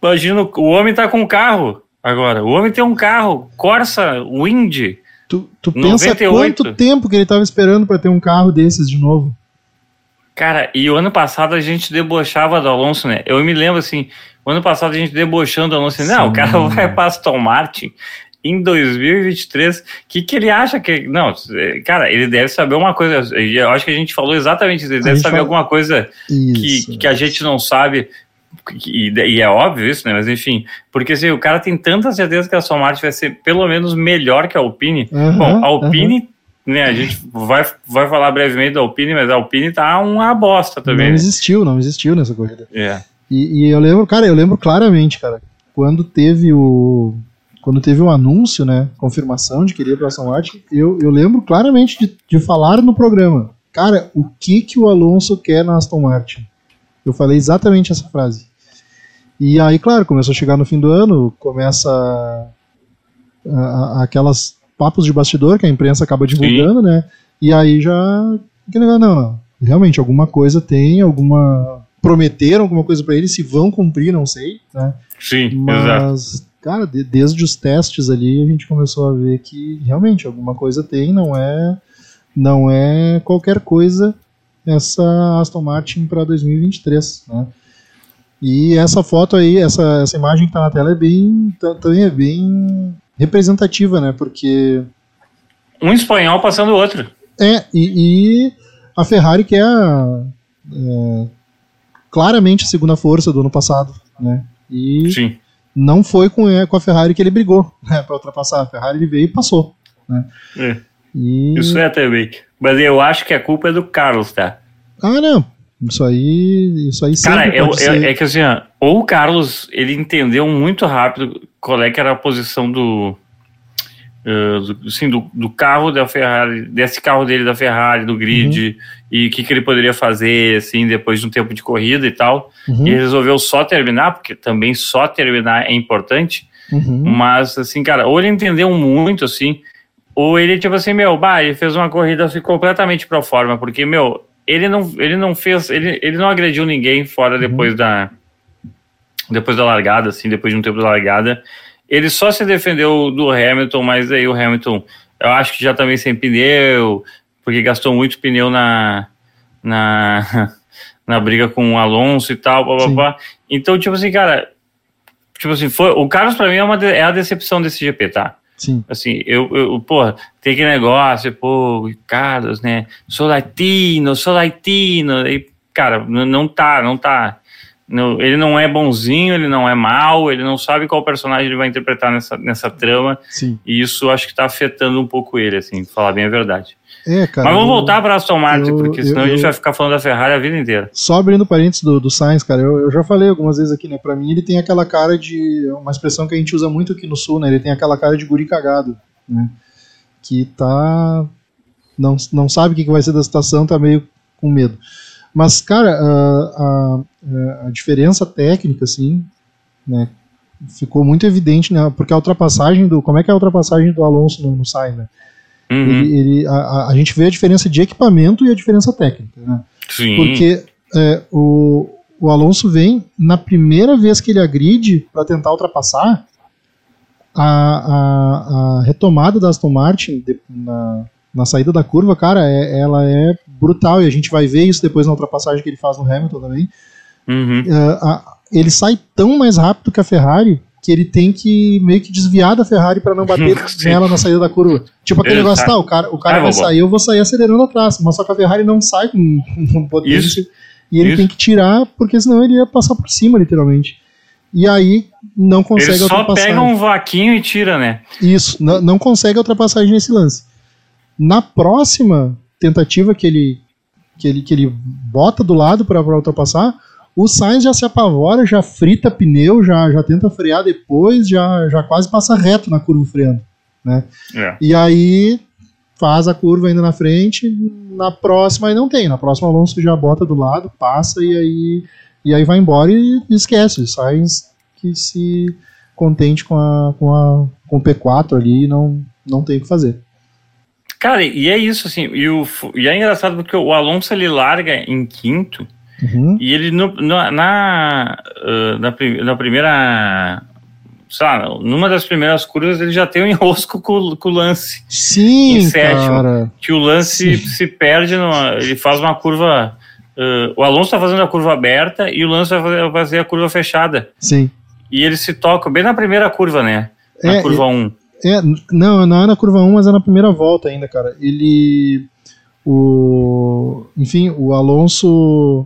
Imagina, o homem tá com um carro agora. O homem tem um carro, Corsa Wind. Tu, tu pensa 98. quanto tempo que ele estava esperando para ter um carro desses de novo? Cara, e o ano passado a gente debochava do Alonso, né? Eu me lembro assim, o ano passado a gente debochando do Alonso, assim, não, o cara vai para Aston Martin em 2023. O que, que ele acha que. Não, cara, ele deve saber uma coisa. Eu acho que a gente falou exatamente isso. Ele A deve saber fala- alguma coisa Isso. que, que a gente não sabe. E, e é óbvio isso, né? Mas enfim, porque assim, o cara tem tanta certeza que a Aston Martin vai ser pelo menos melhor que a Alpine. Aham, Bom, a Alpine, né? A gente vai, vai falar brevemente da Alpine, mas a Alpine tá uma bosta também. Não né? existiu, não existiu nessa corrida. É. E, e eu lembro, cara, eu lembro claramente, cara, quando teve o. Quando teve o anúncio, né? Confirmação de que iria para Aston Martin, eu, eu lembro claramente de, de falar no programa. Cara, o que que o Alonso quer na Aston Martin? Eu falei exatamente essa frase. E aí, claro, começou a chegar no fim do ano, começa a- a- aquelas papos de bastidor que a imprensa acaba divulgando, né? E aí já. que negócio, Não, não. Realmente, alguma coisa tem, alguma. Prometeram alguma coisa pra eles, se vão cumprir, não sei, né? Sim, exato. Cara, de- desde os testes ali a gente começou a ver que realmente alguma coisa tem, não é. Não é qualquer coisa essa Aston Martin para 2023, né? E essa foto aí, essa, essa imagem que tá na tela é bem, ta- também é bem representativa, né? Porque Um espanhol passando o outro. é, e, e a Ferrari que é, a, é, claramente a segunda força do ano passado, né? E Sim. Não foi com, é, com a Ferrari que ele brigou né, para ultrapassar. A Ferrari ele veio e passou. Né? É. E... Isso é também. Mas eu acho que a culpa é do Carlos, tá? Ah, não. Isso aí, isso aí Cara, eu, ser. é que assim, ó, ou o Carlos, ele entendeu muito rápido qual é que era a posição do, do, assim, do, do carro da Ferrari, desse carro dele da Ferrari, do grid, Uhum. e o que, que ele poderia fazer, assim, depois de um tempo de corrida e tal. Uhum, E ele resolveu só terminar, porque também só terminar é importante, uhum. mas, assim, cara, ou ele entendeu muito, assim, ou ele, tipo assim, meu, bah, ele fez uma corrida assim, completamente pro forma, porque, meu, ele não, ele não fez, ele, ele não agrediu ninguém fora depois da depois da largada, assim, depois de um tempo da largada. Ele só se defendeu do Hamilton, mas aí o Hamilton, eu acho que já também sem pneu, porque gastou muito pneu na, na, na briga com o Alonso e tal, blá, blá, blá. Então, tipo assim, cara, tipo assim, foi, o Carlos pra mim é, uma é a decepção desse GP, tá? Sim. Assim, eu, eu porra, tem aquele negócio, pô, Carlos, né? Sou latino, sou latino. E, cara, não tá, não tá. Ele não é bonzinho, ele não é mal, ele não sabe qual personagem ele vai interpretar nessa, nessa trama. Sim. E isso acho que tá afetando um pouco ele, assim, pra falar bem a verdade. É, cara. Mas vamos eu- voltar pra Aston Martin, eu- porque eu- senão a gente eu- vai ficar falando da Ferrari a vida inteira. Só abrindo parênteses do, do Sainz, cara, eu, eu já falei algumas vezes aqui, né? Pra mim ele tem aquela cara de. Uma expressão que a gente usa muito aqui no sul, né? Ele tem aquela cara de guri cagado, né? Que tá. Não, não sabe o que que vai ser da situação, tá meio com medo. Mas, cara, a, a, a diferença técnica, assim, né? Ficou muito evidente, né? Porque a ultrapassagem do. Como é que é a ultrapassagem do Alonso no, no Sainz, né? Uhum, Ele, ele, a, a- a gente vê a diferença de equipamento e a diferença técnica, né? sim. Porque é, o, o Alonso vem, na primeira vez que ele agride para tentar ultrapassar, a, a, a retomada da Aston Martin de- na, na saída da curva, cara, é- ela é brutal e a gente vai ver isso depois na ultrapassagem que ele faz no Hamilton também. Uhum. É, a- ele sai tão mais rápido que a Ferrari que ele tem que meio que desviar da Ferrari para não bater nela na saída da curva. Tipo aquele Exato. negócio, tá, o cara, o cara Ah, vai sair, eu vou sair acelerando atrás, mas só que a Ferrari não sai com, com potência Isso. e ele Isso. tem que tirar, porque senão ele ia passar por cima, literalmente. E aí não consegue Ele só ultrapassar. pega um vaquinho e tira, né? Isso, não, não consegue ultrapassagem nesse lance. Na próxima tentativa que ele que ele, que ele bota do lado para ultrapassar, o Sainz já se apavora, já frita pneu, já, já tenta frear depois, já, já quase passa reto na curva freando. Né? É. E aí faz a curva ainda na frente, na próxima aí não tem. Na próxima Alonso já bota do lado, passa e aí, e aí vai embora e esquece. Sainz que se contente com, a, com, a, com o P4 ali e não, não tem o que fazer. Cara, e é isso, assim, e, o, e é engraçado porque o Alonso ele larga em quinto Uhum. e ele no, na, ah, na, pri- na primeira, sei lá, numa das primeiras curvas ele já tem um enrosco com, com o lance, Sim, Em sétimo. cara. que o lance Sim. se perde, no, ele faz uma curva uh, o Alonso tá fazendo a curva aberta e o Lance vai fazer, vai fazer a curva fechada. Sim. E eles se tocam bem na primeira curva, né? Na É, curva 1. É, não, não é na curva 1, mas é na primeira volta ainda, cara. Ele. O. Enfim, o Alonso.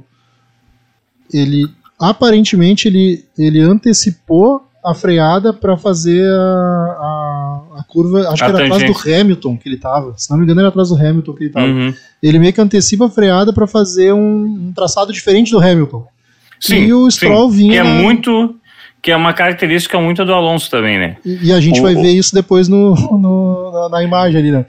Ele. Aparentemente, ele, ele antecipou a freada para fazer a, a, a curva. Acho A que era atrás do tangente. Hamilton que ele tava. Se não me engano, era atrás do Hamilton que ele tava. Uhum. Ele meio que antecipa a freada para fazer um, um traçado diferente do Hamilton. Sim, E o Stroll sim. vinha Que é muito. Que é uma característica muito do Alonso também, né? E, e a gente O- vai ver isso depois no, no- na, na imagem ali, né?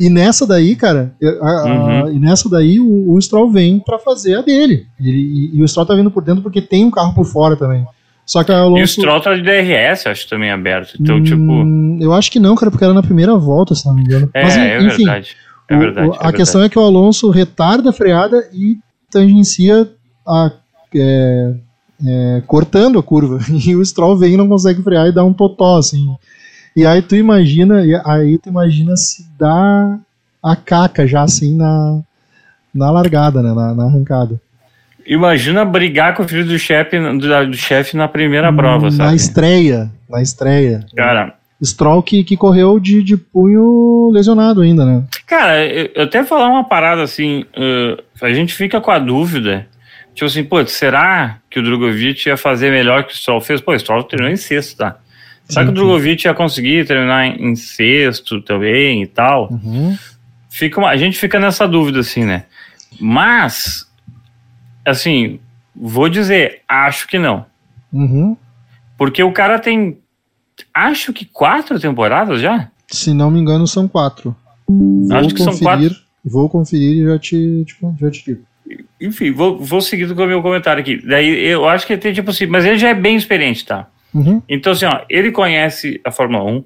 E nessa daí, cara, a- a- Uhum. e nessa daí o, o Stroll vem pra fazer a dele. Ele- e, e o Stroll tá vindo por dentro porque tem um carro por fora também. Só que a Alonso. E o Stroll tá de DRS, acho também aberto. Então, tipo. Hum, eu acho que não, cara, porque era na primeira volta, se não me engano. É, Mas, é enfim, verdade. É verdade. o- a é verdade. questão é que o Alonso retarda a freada e tangencia a. é, é, cortando a curva. E o Stroll vem e não consegue frear e dá um totó, assim. E aí tu imagina, aí tu imagina se dá a caca já assim na, na largada, né? Na, na arrancada. Imagina brigar com o filho do chefe do, do chefe na primeira prova, na sabe? estreia. Na estreia. Cara, Stroll que, que correu de, de punho lesionado ainda, né? cara, eu, eu até falar uma parada assim, uh, a gente fica com a dúvida, tipo assim, pô, será que o Drogovic ia fazer melhor que o Stroll fez? Pô, o Stroll terminou em sexto, tá? Será que o Sim. Drogovic ia conseguir terminar em, em sexto também e tal? Uhum. Fica uma- a gente fica nessa dúvida, assim, né? Mas, assim, vou dizer, acho que não. Uhum. Porque o cara tem, acho que quatro temporadas já? Se não me engano, são quatro. Vou Acho que são conferir, quatro. Vou conferir e já te, já te digo. Enfim, vou, vou seguir com o meu comentário aqui. Daí eu acho que ele tem tipo assim, mas ele já é bem experiente, tá? Uhum, Então, assim, ó, ele conhece a Fórmula 1,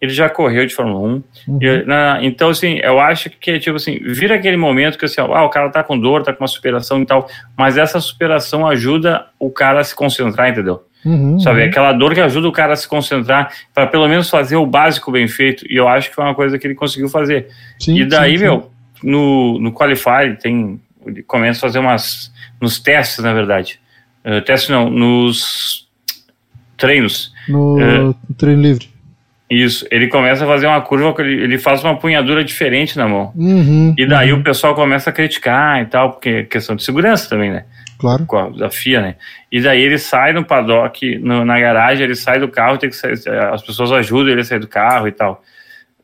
ele já correu de Fórmula 1. uhum. na- então, assim, eu acho que é tipo assim, vira aquele momento que assim, ó, ah, o cara tá com dor, tá com uma superação e tal, mas essa superação ajuda o cara a se concentrar, entendeu? Uhum, Sabe, uhum. aquela dor que ajuda o cara a se concentrar para pelo menos fazer o básico bem feito, e eu acho que foi uma coisa que ele conseguiu fazer. Sim, E daí, sim, sim. meu, no, no Qualify tem. Ele começa a fazer umas. Nos testes, na verdade. Uh, testes não, nos treinos. No é. treino livre. Isso. Ele começa a fazer uma curva, ele, faz uma punhadura diferente na mão. Uhum, E daí uhum, o pessoal começa a criticar e tal, porque é questão de segurança também, né? Claro. Com a, da FIA, né? E daí ele sai no paddock, no- na garagem, ele sai do carro, tem que sair, as pessoas ajudam ele a sair do carro e tal.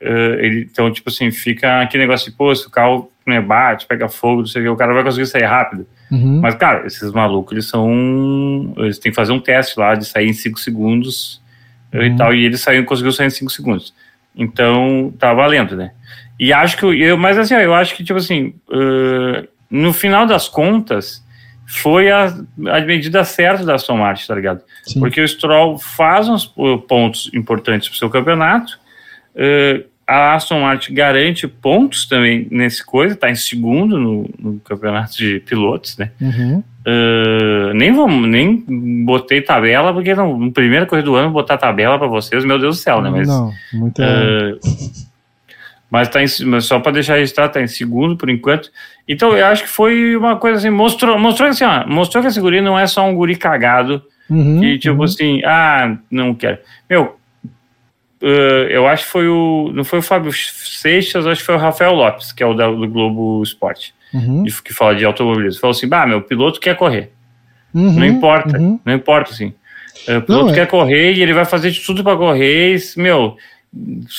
Eh, ele, então, tipo assim, fica aquele negócio de, pô, se o carro né, bate, pega fogo, não sei o que, o cara vai conseguir sair rápido. Uhum, Mas, cara, esses malucos, eles são. Eles têm que fazer um teste lá de sair em 5 segundos eh, e tal, e ele saiu, conseguiu sair em 5 segundos. Então, tá valendo, né? E acho que. Eu, mas assim, eu acho que, tipo assim, eh, no final das contas, foi a, a medida certa da Aston Martin, tá ligado? sim. Porque o Stroll faz uns uh, pontos importantes para o seu campeonato. Uh, a Aston Martin garante pontos também nesse coisa, está em segundo no, no campeonato de pilotos, né? Uhum, Uh, nem vamos, nem botei tabela, porque não, no primeira corrida do ano botar tabela para vocês, meu Deus do céu, né? Mas, Não, muito. uh, mas tá em, mas só para deixar registrado, tá em segundo por enquanto. Então eu acho que foi uma coisa assim, mostrou, mostrou assim, ó, mostrou que esse guri não é só um guri cagado uhum, que tipo uhum. assim, ah, não quero. Meu, eu acho que foi o. Não foi o Fábio Seixas, acho que foi o Rafael Lopes, que é o da- do Globo Esporte, Uhum, que- fala de automobilismo. Falou assim: bah, meu, o piloto quer correr. uhum, Não importa, uhum. não importa, assim. Eh, O piloto Não, é- quer correr e ele vai fazer de tudo para correr. E, meu,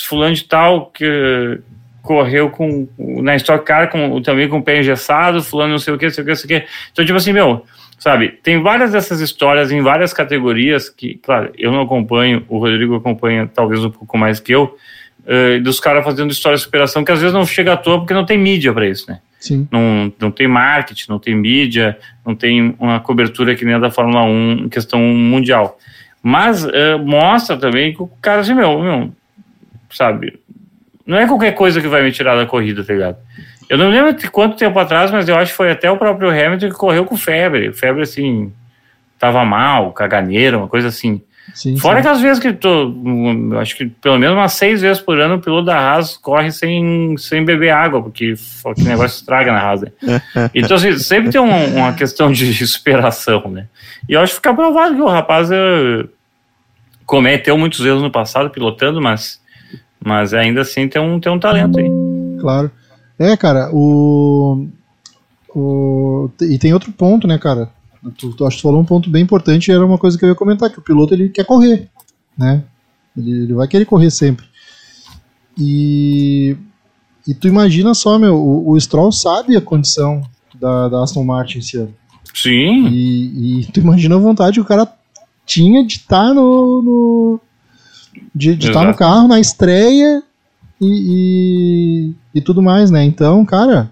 fulano de tal que correu com na Stock Car com, também com o pé engessado, fulano não sei o que, não sei o que, não sei o que. Então, tipo assim, meu, sabe, tem várias dessas histórias em várias categorias que, claro, eu não acompanho, o Rodrigo acompanha talvez um pouco mais que eu, eh, dos caras fazendo história de superação que às vezes não chega à toa porque não tem mídia para isso, né? Sim. não, não tem marketing, não tem mídia, não tem uma cobertura que nem a da Fórmula 1 em questão mundial. Mas eh, mostra também que o cara assim, meu, meu, sabe, não é qualquer coisa que vai me tirar da corrida, tá ligado? Eu não lembro de quanto tempo atrás, mas eu acho que foi até o próprio Hamilton que correu com febre. Febre, assim, tava mal, caganeira, uma coisa assim. Sim, Fora sim. aquelas vezes que tu, hum, acho que pelo menos umas seis vezes por ano o piloto da Haas corre sem, sem beber água, porque aquele negócio estraga na Haas. Né? Então, assim, sempre tem um- uma questão de superação, né? E eu acho que fica provado que o rapaz eh, cometeu muitos erros no passado pilotando, mas, mas ainda assim tem um, tem um talento aí. Claro. É, cara, o. o e tem outro ponto, né, cara? Tu, tu acho que tu falou um ponto bem importante e era uma coisa que eu ia comentar, que o piloto ele quer correr, né? Ele, ele vai querer correr sempre. E. E tu imagina só, meu, o, o Stroll sabe a condição da, da Aston Martin esse ano. Sim, E, e tu imagina a vontade que o cara tinha de estar no, no- de estar no Exato. carro na estreia e, e, e tudo mais, né? Então, cara,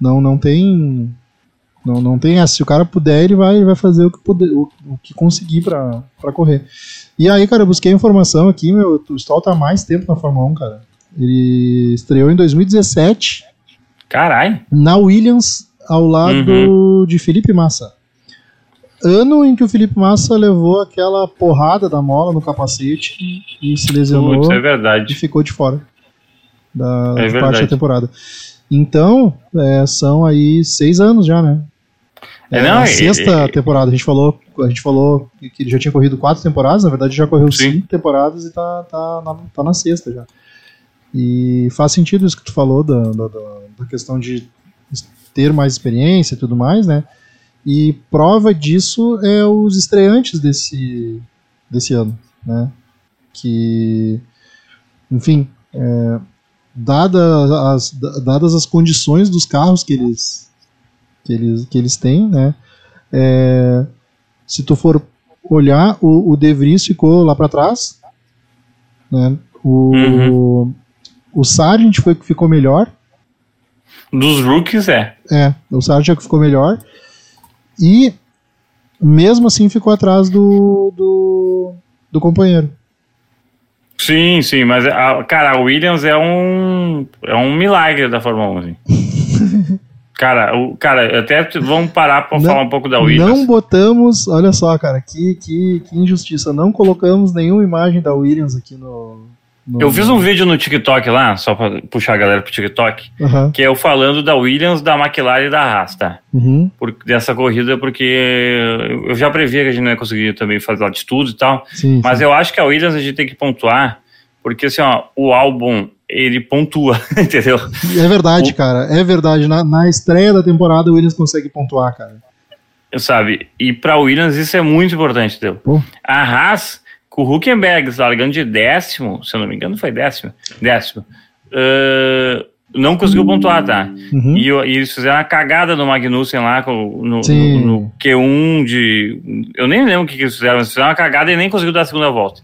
não não tem não, não tem essa. Se o cara puder, ele vai, vai fazer o que puder, o, o que conseguir pra, pra correr. E aí, cara, eu busquei informação aqui, meu, o Stroll tá mais tempo na Fórmula 1, cara. Ele estreou em 2017 caralho. na Williams ao lado de Felipe Massa. Ano em que o Felipe Massa levou aquela porrada da mola no capacete e se lesionou Putz, é e verdade. ficou de fora da É parte da temporada. Então, é, são aí seis anos já, né? É, É, não, a e- sexta e- temporada. A gente falou, a gente falou que ele já tinha corrido quatro temporadas, na verdade já correu Sim. cinco temporadas e tá, tá, na, tá na sexta já. E faz sentido isso que tu falou da, da, da- da questão de ter mais experiência e tudo mais, né? E prova disso é os estreantes desse, desse ano, né? Que, enfim, é, dada as, dadas as condições dos carros que eles, que eles, que eles têm, né? É, se tu for olhar, o, o De Vries ficou lá para trás, né? O, o Sargent foi que ficou melhor, Dos rookies, é. é, o Sargent é que ficou melhor. E mesmo assim ficou atrás do, do, do companheiro. Sim, sim, mas, a, cara, a Williams é um, é um milagre da Fórmula 1. assim. cara, o, cara, até vamos parar para falar um pouco da Williams. Não botamos, olha só, cara, que, que, que injustiça. Não colocamos nenhuma imagem da Williams aqui no. No- Eu fiz um vídeo no TikTok lá, só para puxar a galera pro TikTok, Aham, que é eu falando da Williams, da McLaren e da Haas, tá? uhum, Por, dessa corrida, porque eu já previa que a gente não ia conseguir também fazer lá de tudo e tal. sim. Mas sim. eu acho que a Williams a gente tem que pontuar, porque assim, ó, o álbum, ele pontua, entendeu? É verdade, o- cara. É verdade. Na, na estreia da temporada, o Williams consegue pontuar, cara. Sabe? E pra Williams isso é muito importante, entendeu? Pô. A Haas, com o Huckenberg largando de décimo, se eu não me engano foi décimo, décimo, ãh, não conseguiu pontuar, tá? Uhum. E, e eles fizeram uma cagada no Magnussen lá, no, no- no Q1 de... Eu nem lembro o que, que eles fizeram, mas fizeram uma cagada e nem conseguiu dar a segunda volta.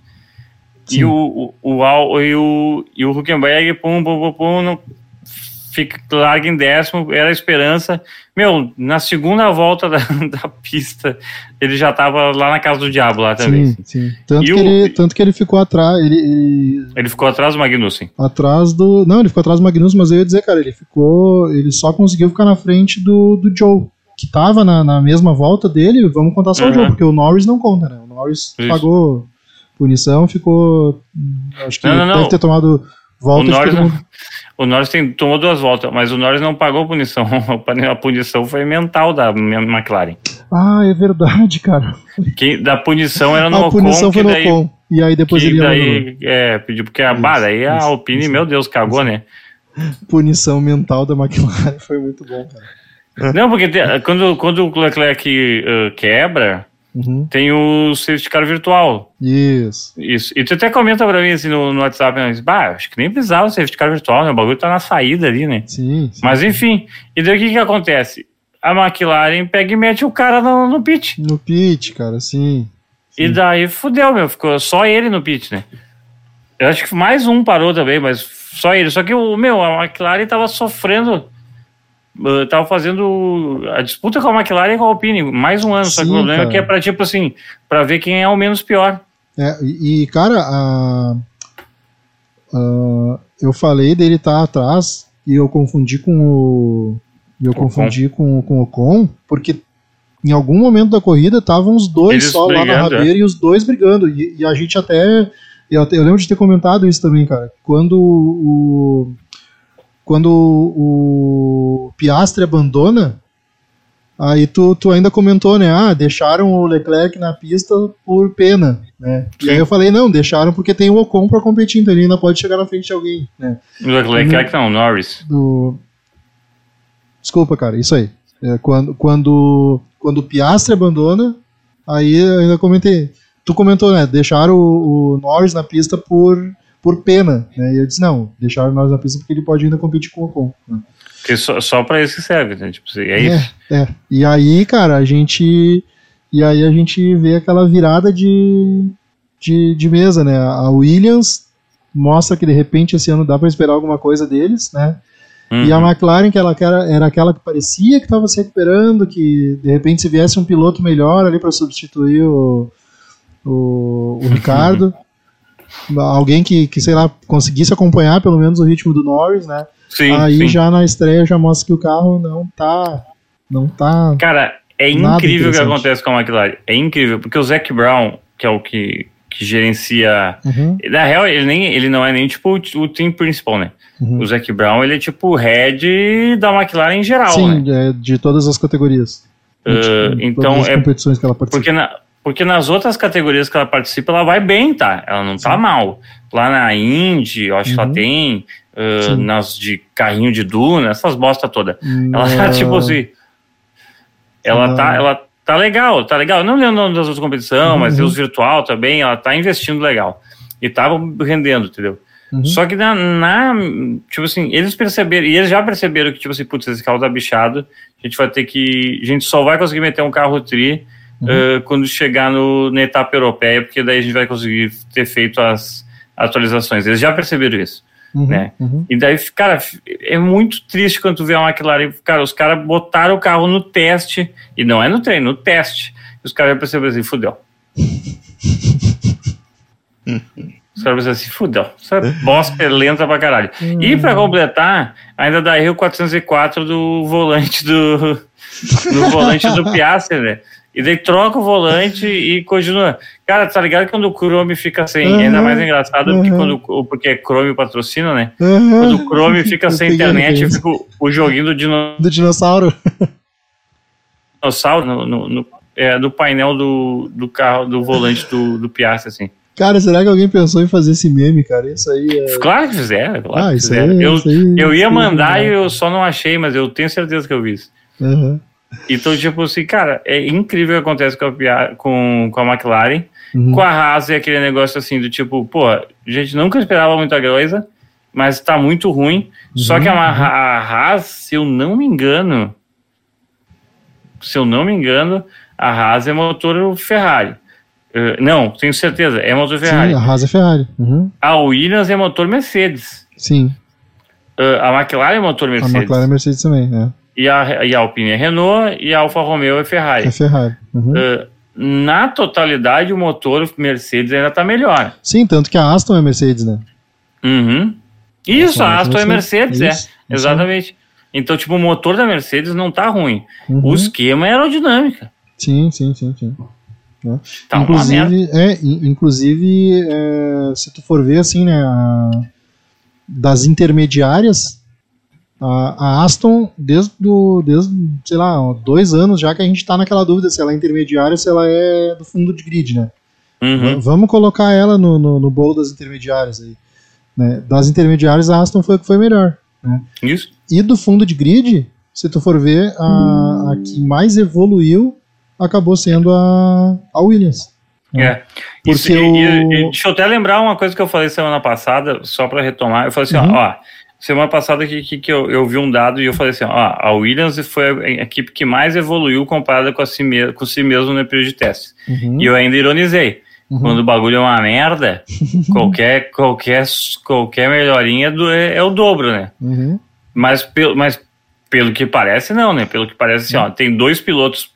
Sim. E o, o, o, e o, e o Huckenberg, pum, pum, pum, pum, não, fica, larga em décimo, era a esperança. Meu, na segunda volta da, da pista, ele já tava lá na casa do diabo lá também. Sim, sim. Tanto, E que o- ele, tanto que ele ficou atrás. Ele, ele- Ele ficou atrás do Magnussen. atrás do. Não, ele ficou atrás do Magnus, mas eu ia dizer, cara, ele ficou. Ele só conseguiu ficar na frente do, do Joe. Que tava na, na mesma volta dele, vamos contar só o Uhum. Joe, porque o Norris não conta, né? O Norris Isso. pagou punição, ficou. Acho que Não, não, deve não. ter tomado volta O de Norris, todo não- mundo. o Norris tem, tomou duas voltas, mas o Norris não pagou punição. A punição foi mental da McLaren. Ah, é verdade, cara. Quem, da punição era no a Ocon, punição que foi no daí, Ocon. E aí depois que ele daí é, pediu, porque a, bah, daí a isso, Alpine, isso. meu Deus, cagou, né? punição mental da McLaren. Foi muito bom, cara. Não, porque te- quando, quando o Leclerc uh, quebra, Uhum. tem o safety car virtual. Isso. Isso. E tu até comenta pra mim assim no, no WhatsApp, né? bah, acho que nem precisava o safety car virtual, né? O bagulho tá na saída ali, né? Sim, sim. Mas enfim, e daí o que que acontece? A McLaren pega e mete o cara no, no pit. No pit, cara, sim. E daí fudeu, meu. Ficou só ele no pit, né? Eu acho que mais um parou também, mas só ele. Só que o meu, a McLaren tava sofrendo. Uh, Tava fazendo a disputa com a McLaren e com a Alpine, mais um ano. só que o Sim, problema é cara. que é pra, tipo assim, pra ver quem é o menos pior. É, e, cara, a, a- eu falei dele estar atrás e eu confundi com o. Eu Ocon. confundi com, com o Ocon, porque em algum momento da corrida estavam os dois Eles só lá na brigando, é. rabeira e os dois brigando. E, e a gente até. Eu, até- eu lembro de ter comentado isso também, cara. Quando o. Quando o Piastre abandona, aí tu, tu ainda comentou, né? Ah, deixaram o Leclerc na pista por pena, né? E aí eu falei, não, deixaram porque tem o Ocon pra competir, então ele ainda pode chegar na frente de alguém, né? O Leclerc não, Norris. do. Desculpa, cara, isso aí. É, quando, quando, quando o Piastre abandona, aí eu ainda comentei. Tu comentou, né? Deixaram o, o Norris na pista por, por pena. Né? E eu disse, não, deixaram Norris na pista porque ele pode ainda competir com o Ocon. né? Porque só, só pra isso que serve, né? Tipo, é isso. É, é. E aí, cara, a gente. E aí a gente vê aquela virada de, de, de mesa, né? A Williams mostra que de repente esse ano dá pra esperar alguma coisa deles, né? E a Uhum. McLaren, que ela que era, era aquela que parecia que estava se recuperando, que de repente se viesse um piloto melhor ali para substituir o, o, o Ricardo, alguém que, que, sei lá, conseguisse acompanhar pelo menos o ritmo do Norris, né? Sim, Aí sim. já na estreia já mostra que o carro não tá. Não tá. Cara, é incrível o que acontece com a McLaren. É incrível, porque o Zac Brown, que é o que, que gerencia. Uhum, Na real, ele, nem, ele não é nem tipo o, o time principal, né? uhum. O Zac Brown, ele é tipo o head da McLaren em geral, né? Sim, é, de todas as categorias. Uh, então, é competições que ela participa. Porque, na, porque nas outras categorias que ela participa, ela vai bem, tá? Ela não tá mal. Lá na Indy, eu acho que ela Uhum. tem. uh, Sim. nas de carrinho de duna, essas bosta toda. Ela tá, tipo assim. Ela tá, ela tá legal, tá legal. Eu Não lembro o nome das outras competições, Uhum. mas os virtual também, ela tá investindo legal. E tava rendendo, entendeu? Uhum. Só que na, na- Tipo assim, eles perceberam, e eles já perceberam que, tipo assim, putz, esse carro tá bichado, a gente vai ter que. A gente só vai conseguir meter um carro tri Uhum. eh, quando chegar no, na etapa europeia, porque daí a gente vai conseguir ter feito as atualizações. Eles já perceberam isso. Uhum, né? uhum. E daí, cara, é muito triste quando tu vê a McLaren. Cara, os caras botaram o carro no teste, e não é no treino, no teste. E os caras já perceberam assim, fudeu. Os caras pensaram assim, fudeu. Essa bosta é lenta pra caralho. E pra completar, ainda dá erro 404 do volante do, do volante do Piastri, né? E daí troca o volante e continua. Cara, tá ligado quando o Chrome fica sem. Uhum. Ainda mais engraçado porque, Uhum. quando, o- porque é Chrome patrocina, né? Uhum. Quando o Chrome fica sem internet, fica o, o joguinho do Do dinossauro. dinossauro no, no, no, é, do painel do, do carro, do volante do, do Piastri, assim. Cara, será que alguém pensou em fazer esse meme, cara? Isso aí é. Claro que fizeram, claro Ah, que fizeram. aí- eu, aí- eu ia é mandar e eu só não achei, mas eu tenho certeza que eu vi isso. Uhum. Então, tipo assim, cara, é incrível o que acontece com a, com, com a McLaren. Uhum. Com a Haas é aquele negócio assim do tipo, pô, a gente nunca esperava muita coisa, mas tá muito ruim. Só Uhum, que a, a Haas, se eu não me engano, se eu não me engano, a Haas é motor Ferrari. Eh, não, tenho certeza, é motor Ferrari. Sim, a Haas é Ferrari. Uhum. A Williams é motor Mercedes. Sim, Eh, a McLaren é motor a Mercedes. McLaren é Mercedes também, né? E, a, e a Alpine é Renault e a Alfa Romeo é Ferrari. É Ferrari. Uhum. Eh, na totalidade, o motor Mercedes ainda tá melhor. Sim, tanto que a Aston é Mercedes, né? Uhum. Isso, a é Aston é Mercedes, é. Isso, isso. Exatamente. Então, tipo, o motor da Mercedes não tá ruim. Uhum. O esquema é aerodinâmica. Sim, sim, sim, sim. Tá uma merda. inclusive, é, in- inclusive é, se tu for ver assim, né, a- das intermediárias, a, a Aston, desde, do, desde, sei lá, dois anos já que a gente tá naquela dúvida se ela é intermediária ou se ela é do fundo de grid, né? Uhum. Vamos colocar ela no, no, no bolo das intermediárias aí. Né? Das intermediárias, a Aston foi a que foi melhor. Isso. E do fundo de grid, se tu for ver, a, a que mais evoluiu acabou sendo a, a Williams. É. Porque Isso, e- o- e- e deixa eu até lembrar uma coisa que eu falei semana passada, só para retomar. Eu falei assim, Uhum. ó, ó, semana passada que, que, que eu, eu vi um dado e eu falei assim, ó, a Williams foi a equipe que mais evoluiu comparada com, a si, me, com si mesmo no período de teste. Uhum, E eu ainda ironizei. uhum. Quando o bagulho é uma merda, qualquer, qualquer, qualquer melhorinha do- é, é o dobro, né? Uhum. Mas pelo, mas pelo que parece, não, né? Pelo que parece, assim, ó, tem dois pilotos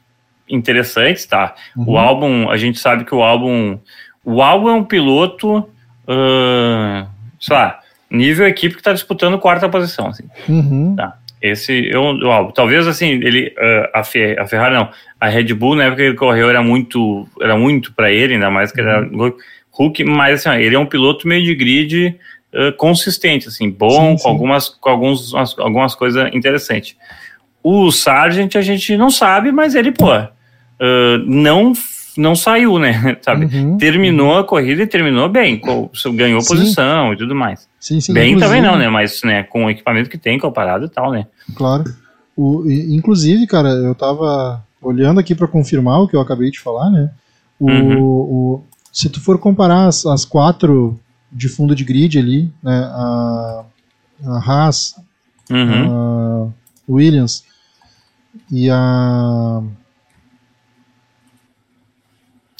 interessantes, tá? Uhum. O álbum, a gente sabe que o álbum. O álbum é um piloto, ahn, sei lá, nível equipe que tá disputando quarta posição, assim. Uhum. Tá. Esse, eu, ó, talvez assim, ele, uh, a, Fe- a Ferrari não, a Red Bull na época que ele correu era muito, era muito para ele, ainda mais que era Hulk, mas assim, ó, ele é um piloto meio de grid uh, consistente, assim, bom, Sim, sim. com algumas, com alguns, umas- algumas coisas interessantes. O Sargent a gente não sabe, mas ele, pô, uh, não, não saiu, né, sabe? Uhum. Terminou a corrida e terminou bem, ganhou Sim. posição e tudo mais. Sim, sim. Bem também não, né? Mas né, com o equipamento que tem comparado e tal, né? Claro. O, e- inclusive, cara, eu tava olhando aqui para confirmar o que eu acabei de falar, né? O, Uhum. o- se tu for comparar as, as quatro de fundo de grid ali, né? A, a Haas, Uhum. a Williams e a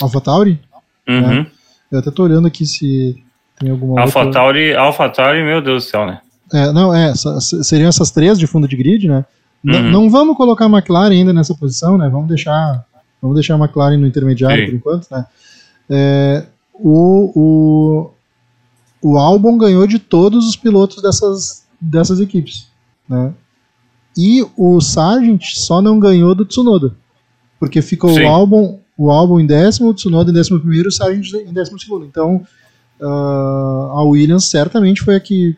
AlphaTauri, Uhum. eu até tô olhando aqui se tem alguma outra... AlphaTauri, AlphaTauri, meu Deus do céu, né? É, não, é, seriam essas três de fundo de grid, né? Uhum. Não vamos colocar a McLaren ainda nessa posição, né? Vamos deixar, vamos deixar a McLaren no intermediário Sim. por enquanto, né? É, o, o, o Albon ganhou de todos os pilotos dessas, dessas equipes, né? E o Sargent só não ganhou do Tsunoda, porque ficou Sim. o Albon, o Albon em décimo, o Tsunoda em décimo primeiro o Sargent em décimo segundo. Então, ah, a Williams certamente foi a que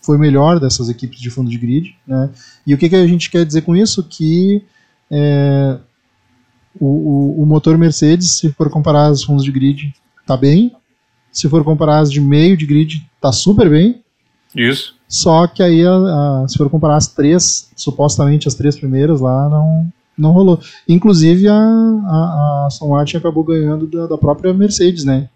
foi melhor dessas equipes de fundo de grid, né? E o que, que a gente quer dizer com isso? Que é, o, o, o motor Mercedes, se for comparar as fundos de grid, tá bem. Se for comparar as de meio de grid, tá super bem. Isso. Só que aí, a- a- se for comparar as três, supostamente as três primeiras lá, não, não rolou. Inclusive, a, a, a Aston Martin acabou ganhando da, da própria Mercedes, né?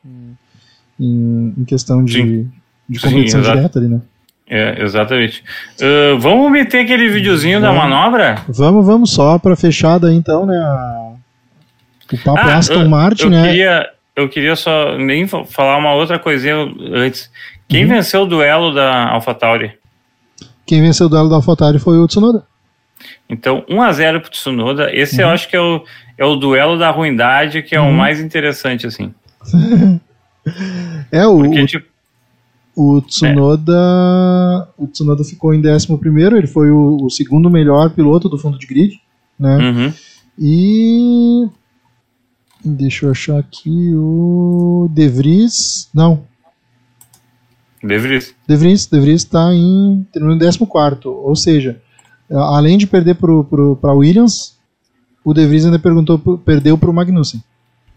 Em, em questão de, Sim. de Sim, competição exato. direta ali, né? É, exatamente. Ah, vamos meter aquele videozinho da Vamos. manobra? Vamos, vamos só para fechada então, né? a- o papo Ah, Aston eu- Martin, eu né? Queria, eu queria só nem fa- falar uma outra coisinha antes. Quem Uhum. venceu o duelo da AlphaTauri? Quem venceu o duelo da AlphaTauri foi o Tsunoda. Então, 1x0 pro Tsunoda. Esse eu Uhum. acho que é o, é o duelo da ruindade, que é o Uhum. mais interessante, assim. É, o, Porque, o, tipo, o Tsunoda. O Tsunoda ficou em 11 primeiro, ele foi o, o segundo melhor piloto do fundo de grid, né? uhum, E. Deixa eu achar aqui o. De Vries. Não, De Vries. De Vries, De Vries está em terminou em 14, ou seja, além de perder para Williams, o De Vries ainda perguntou, perdeu para o Magnussen.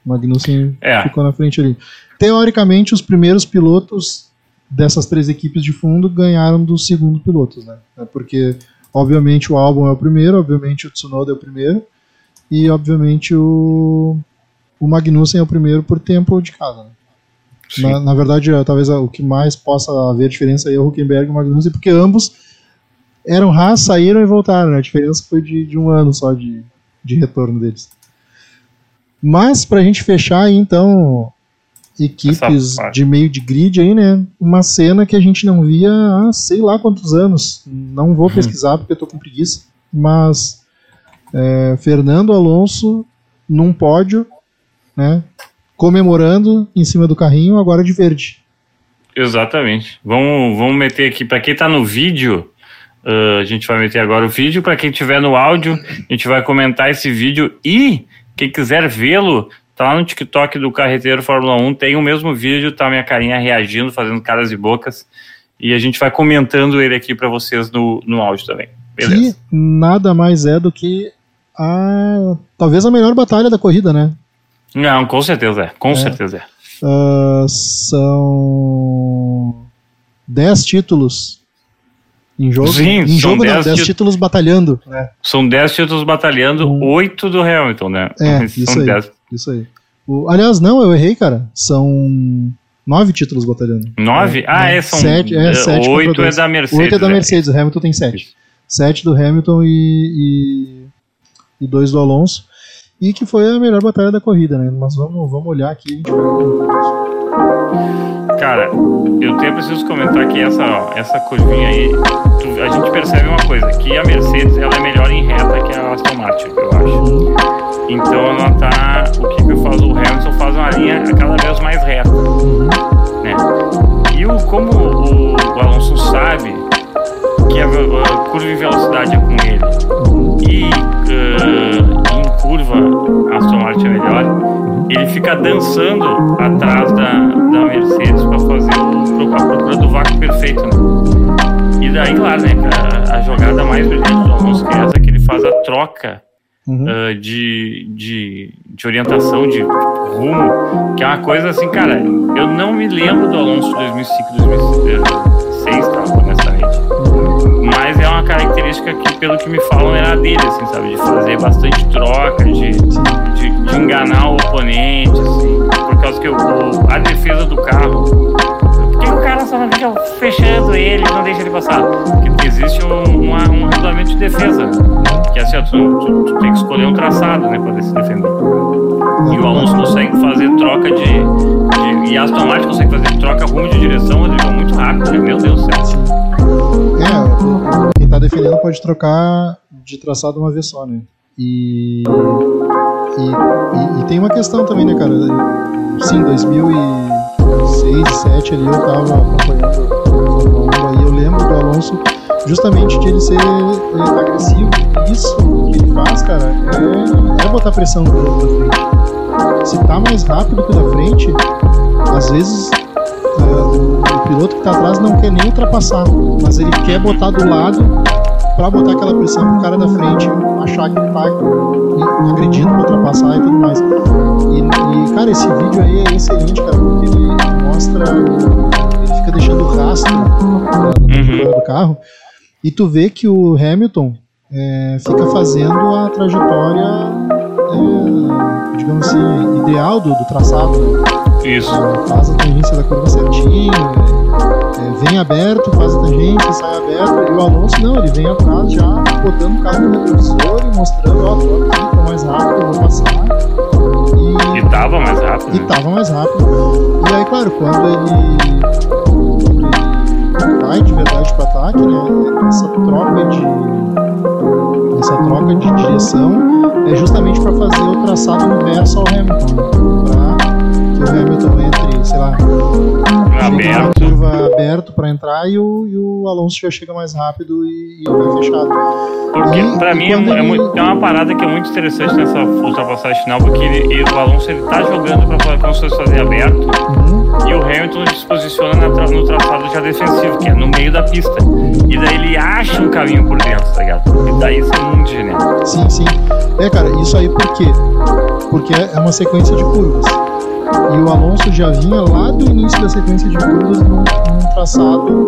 O Magnussen É. ficou na frente ali. Teoricamente, os primeiros pilotos dessas três equipes de fundo ganharam dos segundos pilotos, né? É Porque, obviamente, o Albon é o primeiro, obviamente, o Tsunoda é o primeiro, e, obviamente, o, o Magnussen é o primeiro por tempo de casa, né? Na, na verdade, eh, talvez o que mais possa haver diferença aí é o Huckenberg e o Magnussen, porque ambos eram Haas, saíram e voltaram. né? A diferença foi de, de um ano só de, de retorno deles. Mas, pra gente fechar aí, então, equipes de meio de grid aí, né? Uma cena que a gente não via há sei lá quantos anos. Não vou pesquisar porque eu tô com preguiça. Mas, eh, Fernando Alonso num pódio, né? comemorando em cima do carrinho, agora de verde. Exatamente. Vamos, vamos meter aqui, para quem tá no vídeo, ah, a gente vai meter agora o vídeo. Para quem tiver no áudio, a gente vai comentar esse vídeo. E quem quiser vê-lo, tá lá no TikTok do Carreteiro Fórmula 1. Tem o mesmo vídeo, tá minha carinha reagindo, fazendo caras e bocas. E a gente vai comentando ele aqui para vocês no, no áudio também. Beleza. Que nada mais é do que a talvez a melhor batalha da corrida, né? Não, com certeza é. Com É. certeza é. Ah, são 10 títulos em jogo. Sim, em são jogo não, 10 10 tí- títulos batalhando, né? São 10 títulos batalhando, Hum. 8 do Hamilton, né? É, São isso aí. 10. Isso aí. O- aliás, não, eu errei, cara. São nove títulos batalhando. Nove? ah, é, são Sete, é, sete oito é da Mercedes. Oito é da né? Mercedes, o Hamilton tem sete. Sete do Hamilton e, e, e dois do Alonso. E que foi a melhor batalha da corrida, né? Mas vamos, vamos olhar aqui. A gente vai... Cara, eu até preciso comentar que essa, essa curvinha aí, tu- a gente percebe uma coisa, que a Mercedes ela é melhor em reta que a Aston Martin, eu acho. Então ela tá. O que, que faço? O Hamilton faz uma linha cada vez mais reta. Né? E o, como o, o Alonso sabe que a a curva em velocidade é com ele e uh, em curva a Aston Martin é melhor, ele fica dançando atrás mais brilhante do Alonso que é essa que ele faz a troca Uhum. Uh, de, de, de, orientação, de rumo, que é uma coisa assim, cara, eu não me lembro do Alonso de 2005, 2006, tá, honestamente. Mas é uma característica que, pelo que me falam, era dele, assim, sabe? De fazer bastante troca, de, de, de enganar o oponente, assim, por causa que o, a defesa do carro. Não fica fechando ele não deixa ele passar? Porque existe um, uma, um regulamento de defesa que é assim, tu, tu, tu, tem que escolher um traçado, né, para se defender. E o Alonso consegue fazer troca de, de e Aston Martin consegue fazer troca rumo de direção, Rodrigo, muito rápido, né? Meu Deus do céu. É, quem tá defendendo pode trocar de traçado uma vez só, né? E, e, e, e tem uma questão também, né, cara? Sim, 2006, 2007 ali eu tava acompanhando a Fórmula 1, aí eu lembro do Alonso justamente de ele ser é, agressivo. Isso que ele faz, cara, é, é botar pressão no da frente. Se tá mais rápido que o da frente, às vezes o, o, piloto que tá atrás não quer nem ultrapassar, mas ele quer botar do lado para botar aquela pressão pro cara da frente achar que tá agredindo pra ultrapassar e tudo mais. E, e, cara, esse vídeo aí é excelente, cara, porque ele mostra. Ele fica deixando rastro uhum. do carro. E tu vê que o Hamilton é, fica fazendo a trajetória, é, digamos assim, ideal do, do traçado. Né? Isso. Faz a tangência da curva certinho, é, é, vem aberto, faz a tangência, sai aberto. E o Alonso não, ele vem atrás já, botando o carro no retrovisor e mostrando, ó, tô aqui, tô mais rápido, vou passar. E, e tava mais rápido. E né? tava mais rápido. E aí, claro, quando ele vai de verdade para ataque, né? Essa troca de essa troca de direção é justamente para fazer o traçado inverso ao Hamilton, para que o Hamilton entre, sei lá, aberto. curva aberto para entrar e o, e o Alonso já chega mais rápido e, e vai fechado. Porque para mim é, ele... é, muito, é, uma parada que é muito interessante nessa ultrapassagem final, porque ele, ele, o Alonso ele tá jogando para como se fosse fazer aberto uhum. e o Hamilton se posiciona na, no traçado já defensivo, que é no meio da pista. E daí ele acha um caminho por dentro, tá ligado? E daí isso é. Sim, sim. É, cara, isso aí por quê? Porque é uma sequência de curvas. E o Alonso já vinha lá do início da sequência de curvas num, num traçado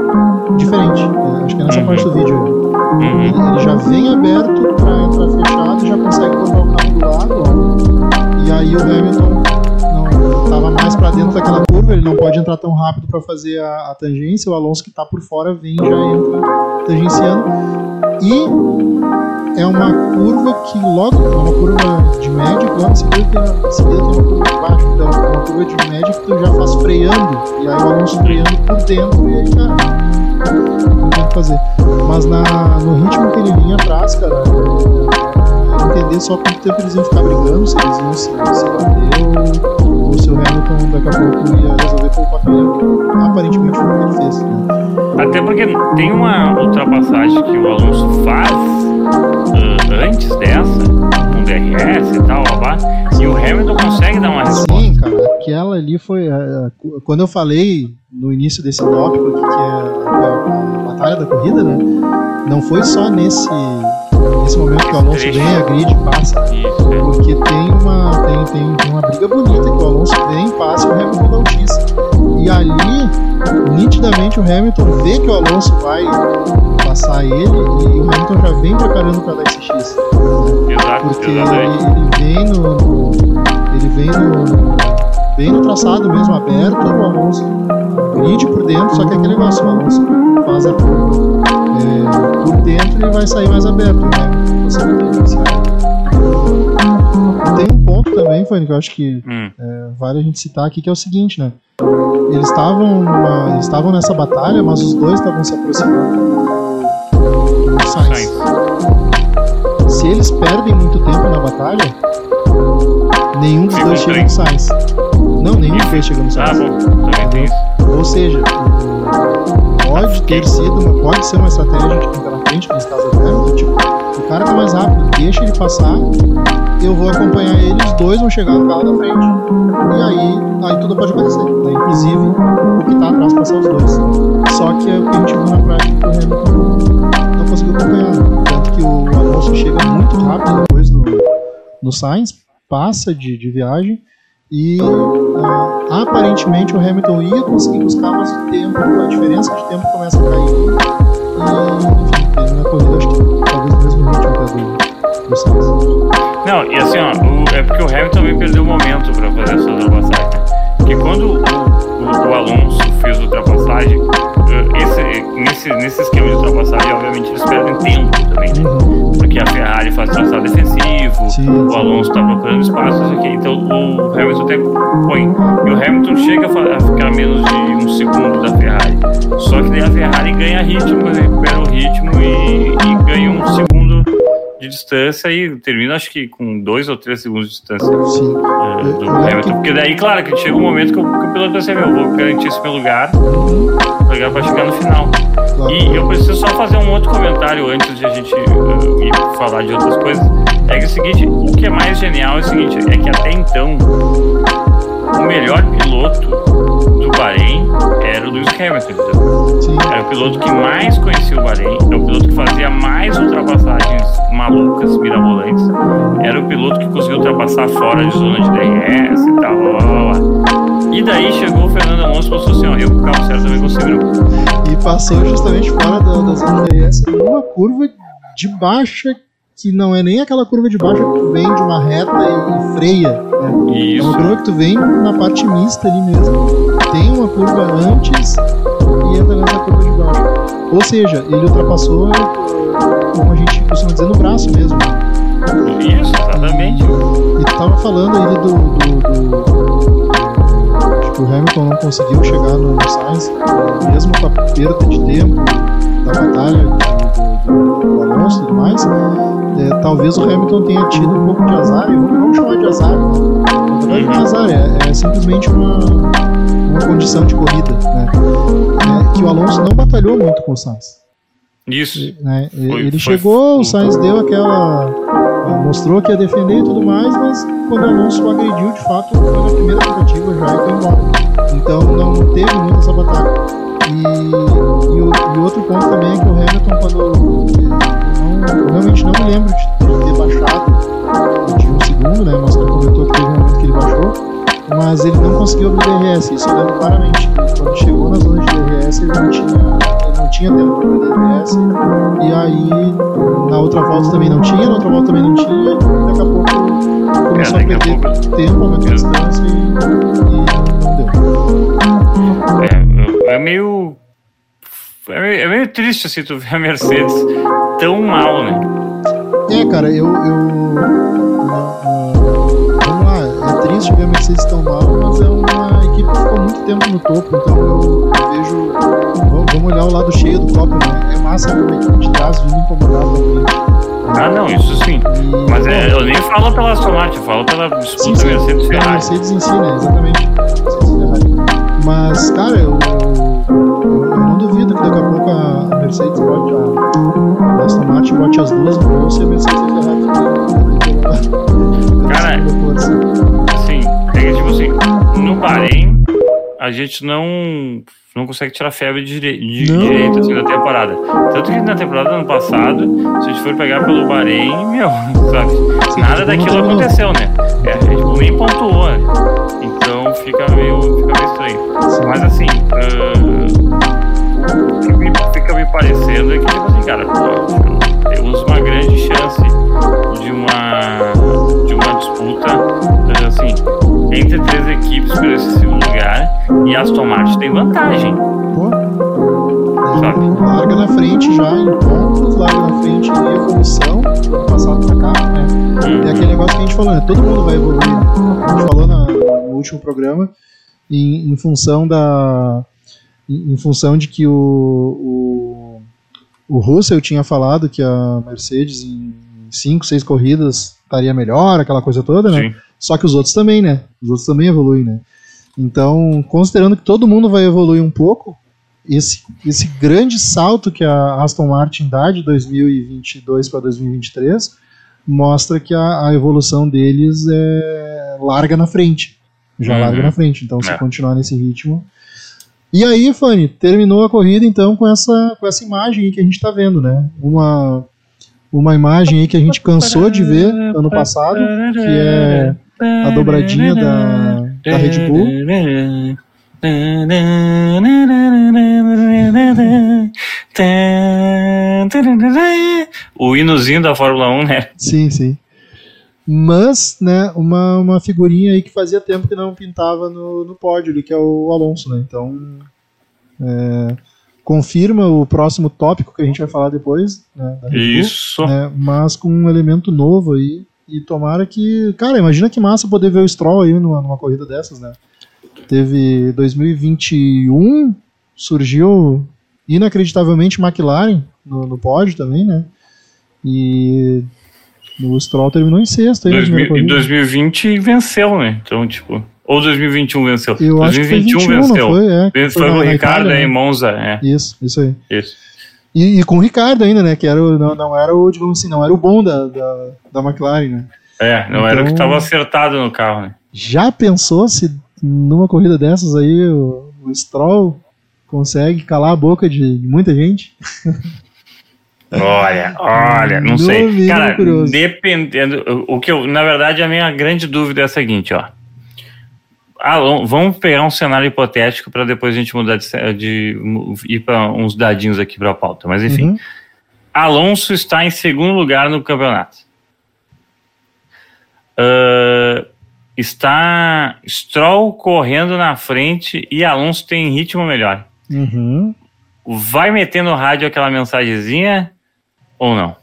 diferente. É, acho que é nessa parte do vídeo. Uhum. Ele, ele, já vem aberto para entrar fechado e já consegue colocar o carro do lado. Ó. E aí o Hamilton não estava mais para dentro daquela ele não pode entrar tão rápido para fazer a, a, tangência. O Alonso que está por fora vem já entra tangenciando. E é uma curva que logo, é uma curva de média, logo em seguida tem uma curva de baixo, então é uma curva de média que tu já faz freando, e aí o Alonso freando por dentro, e aí, cara, não tem o que fazer. Mas na, no ritmo que ele vinha atrás, cara, é, entender só quanto tempo eles iam ficar brigando, se eles iam se, se bater ou, o Hamilton daqui a pouco ia resolver poupar pneu. Aparentemente foi o que ele fez. Né? Até porque tem uma ultrapassagem que o Alonso faz uh, antes dessa, com DRS e tal, lá, e o Hamilton consegue dar uma resposta. Sim, cara, aquela ali foi. Uh, quando eu falei no início desse tópico que, que é a, a, batalha da corrida, né? Não foi só nesse, nesse momento que o Alonso vem, a grid passa. Isso. Porque tem uma, tem, tem, tem, uma briga bonita que o Alonso vem, passa o Hamilton dá um X. E ali, nitidamente, o Hamilton vê que o Alonso vai passar ele e o Hamilton já vem preparando para dar esse X. Exato, Porque ele, ele, vem no. Ele vem no. Bem no traçado mesmo, aberto, o Alonso grid por dentro, só que aquele negócio, o Alonso faz a curva é, por dentro ele vai sair mais aberto, né? Você Tem um ponto também, Fanny, que eu acho que hum. é, vale a gente citar aqui, que é o seguinte, né? Eles estavam eles estavam nessa batalha, mas os dois estavam se aproximando Sainz. Se eles perdem muito tempo na batalha, nenhum dos dois chega no Sainz. Não, nenhum dos dois chega no Sainz. Ah, bom, também tem isso. Ou seja, pode ter sido, pode ser uma estratégia de campeonato frente, nesse caso tipo, o cara tá mais rápido, deixa ele passar, eu vou acompanhar ele, os dois vão chegar no carro da frente. E aí, aí tudo pode acontecer. Né? Inclusive, o que tá atrás passar os dois. Só que é o que a gente viu na prática que o Hamilton não conseguiu acompanhar. Tanto que o Alonso chega muito rápido depois no, no Sainz, passa de, de viagem e uh, aparentemente o Hamilton ia conseguir buscar, mas o tempo, a diferença de tempo começa a cair. E, enfim, termina a corrida, acho que talvez mesmo ritmo do, do Sainz. Não, e assim, ó, o- é porque o Hamilton também perdeu o momento pra fazer essa ultrapassagem. né? Porque quando o, o- o Alonso fez a ultrapassagem, nesse, nesse esquema de ultrapassagem, obviamente eles perdem tempo também, né? Porque a Ferrari faz traçado defensivo, Sim, o. Alonso tá procurando espaço, isso aqui, então o Hamilton até põe. E o Hamilton chega a ficar a menos de um segundo da Ferrari. Só que daí a Ferrari ganha ritmo, né? recupera o ritmo e, e ganha um segundo de distância e termina acho que com dois ou três segundos de distância Sim. eh, do Eu- eu Hamilton. Porque daí, claro, que chega um momento que o, que o piloto pensa, meu, eu vou garantir esse meu lugar pra pra chegar no final. Claro. E eu preciso só fazer um outro comentário antes de a gente uh, ir falar de outras coisas. É que é o seguinte, o que é mais genial é o seguinte, é que até então o melhor piloto do Bahrein era o Lewis Hamilton. Era o piloto que mais conhecia o Bahrein, é o piloto que fazia mais ultrapassagens malucas, mirabolantes. Era o piloto que conseguiu ultrapassar fora de zona de DRS e tal, blá, blá, blá. E daí chegou o Fernando Alonso e falou assim, ó, eu com o carro certo também consigo. E passou justamente fora da, da zona de DRS numa curva de baixa que não é nem aquela curva de baixa que tu vem de uma reta e, e freia. Né? É Isso. uma curva que tu vem na parte mista ali mesmo. Tem uma curva antes e entra nessa curva de baixo. Ou seja, ele ultrapassou, como a gente costuma dizer, no braço mesmo. Isso, exatamente. E tu tava falando aí do. do, do- que o Hamilton não conseguiu chegar no, no Sainz, mesmo com a perda de tempo da batalha do, do- do Alonso e tudo mais. é, talvez o Hamilton tenha tido um pouco de azar, e vamos, chamar de azar. Né? Na verdade, não é azar, é, é simplesmente uma, uma condição de corrida. Né? É, que o Alonso não batalhou muito com o Sainz Isso. né? Foi- ele foi- chegou, foi- o Sainz deu aquela. mostrou que ia defender e tudo mais, mas quando o Alonso agrediu, de fato, foi na primeira tentativa já e foi embora. Então não teve muito essa batalha. E, e, o, e outro ponto também é que o Hamilton, quando. Eu, não, eu realmente não me lembro de, ter baixado de um segundo, né? Mas ele comentou que teve um momento que ele baixou. Mas ele não conseguiu abrir DRS, isso eu lembro claramente. Quando chegou na zona de DRS, ele não tinha, ele não tinha tempo para abrir DRS. E aí, na outra volta também não tinha, na outra volta também não tinha. E daqui a pouco começou É, a perder pouco- tempo, aumentou a distância e, e não deu. É, meio. É meio, é meio triste assim tu ver a Mercedes tão mal, né? É, cara, eu. eu vamos lá, é triste ver a Mercedes tão mal, mas é uma equipe que ficou muito tempo no topo, então eu, eu vejo. Vamos, olhar o lado cheio do copo, né? É massa ver uma equipe de trás vindo incomodar pra frente. Ah, não, isso sim. Mas é, eu nem falo pela Martin, eu falo pela Sim, disputa sim, Mercedes pela Ferrari. Mercedes em si, né? Exatamente. Mercedes Ferrari. Mas, cara, eu, eu, eu não duvido que daqui a pouco a Mercedes bote a, a Aston Martin bote as duas no bolso e a Mercedes e a Ferrari fiquem Cara, Assim, é que, tipo assim, no Bahrein, a gente não, não consegue tirar febre de, de direito assim, da temporada. Tanto que na temporada do ano passado, se a gente for pegar pelo Bahrein, meu, sabe? Nada tipo, daquilo aconteceu, né? É, a gente nem pontuou, né? Então fica meio, fica meio estranho. Mas assim, ah, o que me, fica me parecendo é que, tipo assim, cara, temos uma grande chance de uma, de uma disputa, assim, entre três equipes por esse segundo lugar e Aston Martin tem vantagem. Pô, Sabe? larga na frente já em pontos, larga na frente em evolução, passado pra cá, né? É aquele negócio que a gente falou, né? Todo mundo vai evoluir. A gente falou na- no último programa em, em função da. Em, em função de que o, o, o Russell tinha falado que a Mercedes em 5, 6 corridas estaria melhor, aquela coisa toda, né? Sim. Só que os outros também, né? Os outros também evoluem, né? Então, considerando que todo mundo vai evoluir um pouco, esse, esse grande salto que a Aston Martin dá de 2022 para 2023 mostra que a, a, evolução deles é larga na frente. Já Uhum. larga na frente. Então, se É. continuar nesse ritmo. E aí, Fanny, terminou a corrida então com essa, com essa imagem aí que a gente tá vendo, né? Uma, uma imagem aí que a gente cansou de ver ano passado, que é a dobradinha da, da Red Bull. O hinozinho da Fórmula 1, né? Sim, sim. Mas, né, uma, uma figurinha aí que fazia tempo que não pintava no, no pódio ali, que é o Alonso, né? Então, é, confirma o próximo tópico que a gente vai falar depois, né? Bull, Isso. né, mas com um elemento novo aí. E tomara que. Cara, imagina que massa poder ver o Stroll aí numa, numa corrida dessas, né? Teve 2021, surgiu inacreditavelmente McLaren no, no pódio também, né? E o Stroll terminou em sexto aí na primeira 2000 em corrida. 2020 venceu, né? Então, tipo. Ou 2021 venceu. Eu acho que foi 2021 21, não venceu. foi? É, Foi, foi na- o Ricardo aí, né? Monza. É, Isso, isso aí. isso. E, e com o Ricardo ainda, né? Que era o, não, não era o, digamos assim, não era o bom da, da, da McLaren, né? É, não era o que Então- estava acertado no carro, né? Já pensou se numa corrida dessas aí o, o Stroll consegue calar a boca de, de muita gente? Olha, olha, não No sei. Cara, curioso. dependendo. O que eu, na verdade, a minha grande dúvida é a seguinte, ó. Alon, vamos pegar um cenário hipotético para depois a gente mudar de, de ir para uns dadinhos aqui para a pauta. Mas enfim, Uhum. Alonso está em segundo lugar no campeonato. Ah, está Stroll correndo na frente e Alonso tem ritmo melhor. Uhum. Vai meter no rádio aquela mensagenzinha ou não?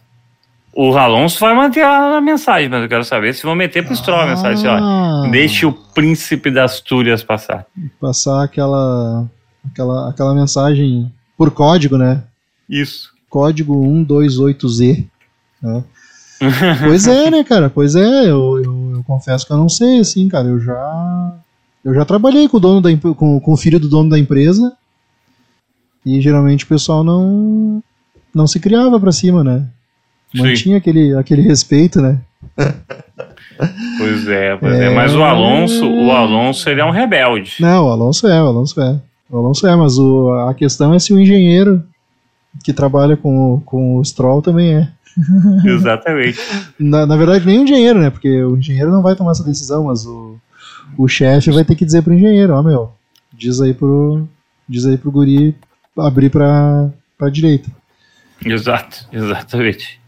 O Alonso vai manter a, mensagem, mas eu quero saber se vão meter pro Stroll a mensagem. assim, Ah. Ó, deixe o príncipe das Astúrias passar. Passar aquela, aquela, aquela mensagem por código, né? Isso. Código 128Z. Né? pois é, né, cara? Pois é, eu, eu, eu confesso que eu não sei, assim, cara. Eu já. Eu já trabalhei com o dono da com, com o filho do dono da empresa. E geralmente o pessoal não. Não se criava pra cima, né? Sim. Mantinha aquele, aquele respeito, né? Pois é, pois é. Mas o Alonso, o Alonso, ele é um rebelde. Não, o Alonso é, o Alonso é. O Alonso é, mas o, a questão é se o engenheiro que trabalha com, o- com o Stroll também é. Exatamente. Na, na verdade, nem o engenheiro, né? Porque o engenheiro não vai tomar essa decisão, mas o, o chefe vai ter que dizer pro engenheiro, ó, meu, diz aí pro, diz aí pro guri abrir pra, pra direita. Exato, exatamente.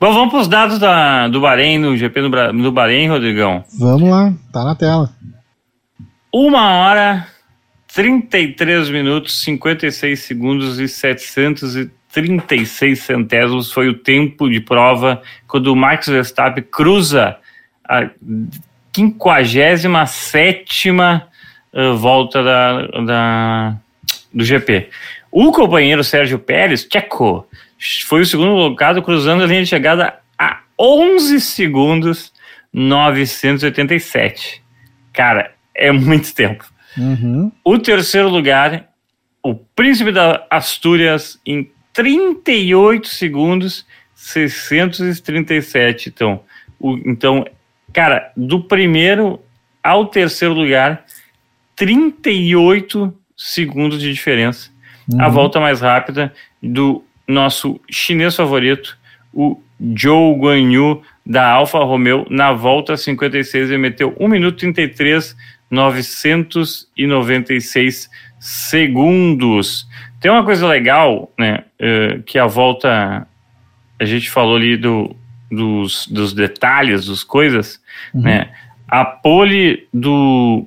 Bom, vamos para os dados da, do Bahrein, no GP do, do Bahrein, Rodrigão. Vamos lá, tá na tela. Uma hora, 33 minutos, 56 segundos e 736 centésimos foi o tempo de prova quando o Max Verstappen cruza a 57 volta da, da, do GP. O companheiro Sérgio Pérez, Checo, foi o segundo colocado cruzando a linha de chegada a 11 segundos 987. Cara, é muito tempo. Uhum. O terceiro lugar, o Príncipe da Astúrias, em 38 segundos, 637. Então, o, então, cara, do primeiro ao terceiro lugar, 38 segundos de diferença. A Uhum. volta mais rápida do nosso chinês favorito, o Zhou Guanyu, da Alfa Romeo, na volta 56, ele meteu 1 minuto 33, 996 segundos. Tem uma coisa legal, né, eh, que a volta, a gente falou ali do, dos, dos detalhes, das coisas, Uhum. né, a pole do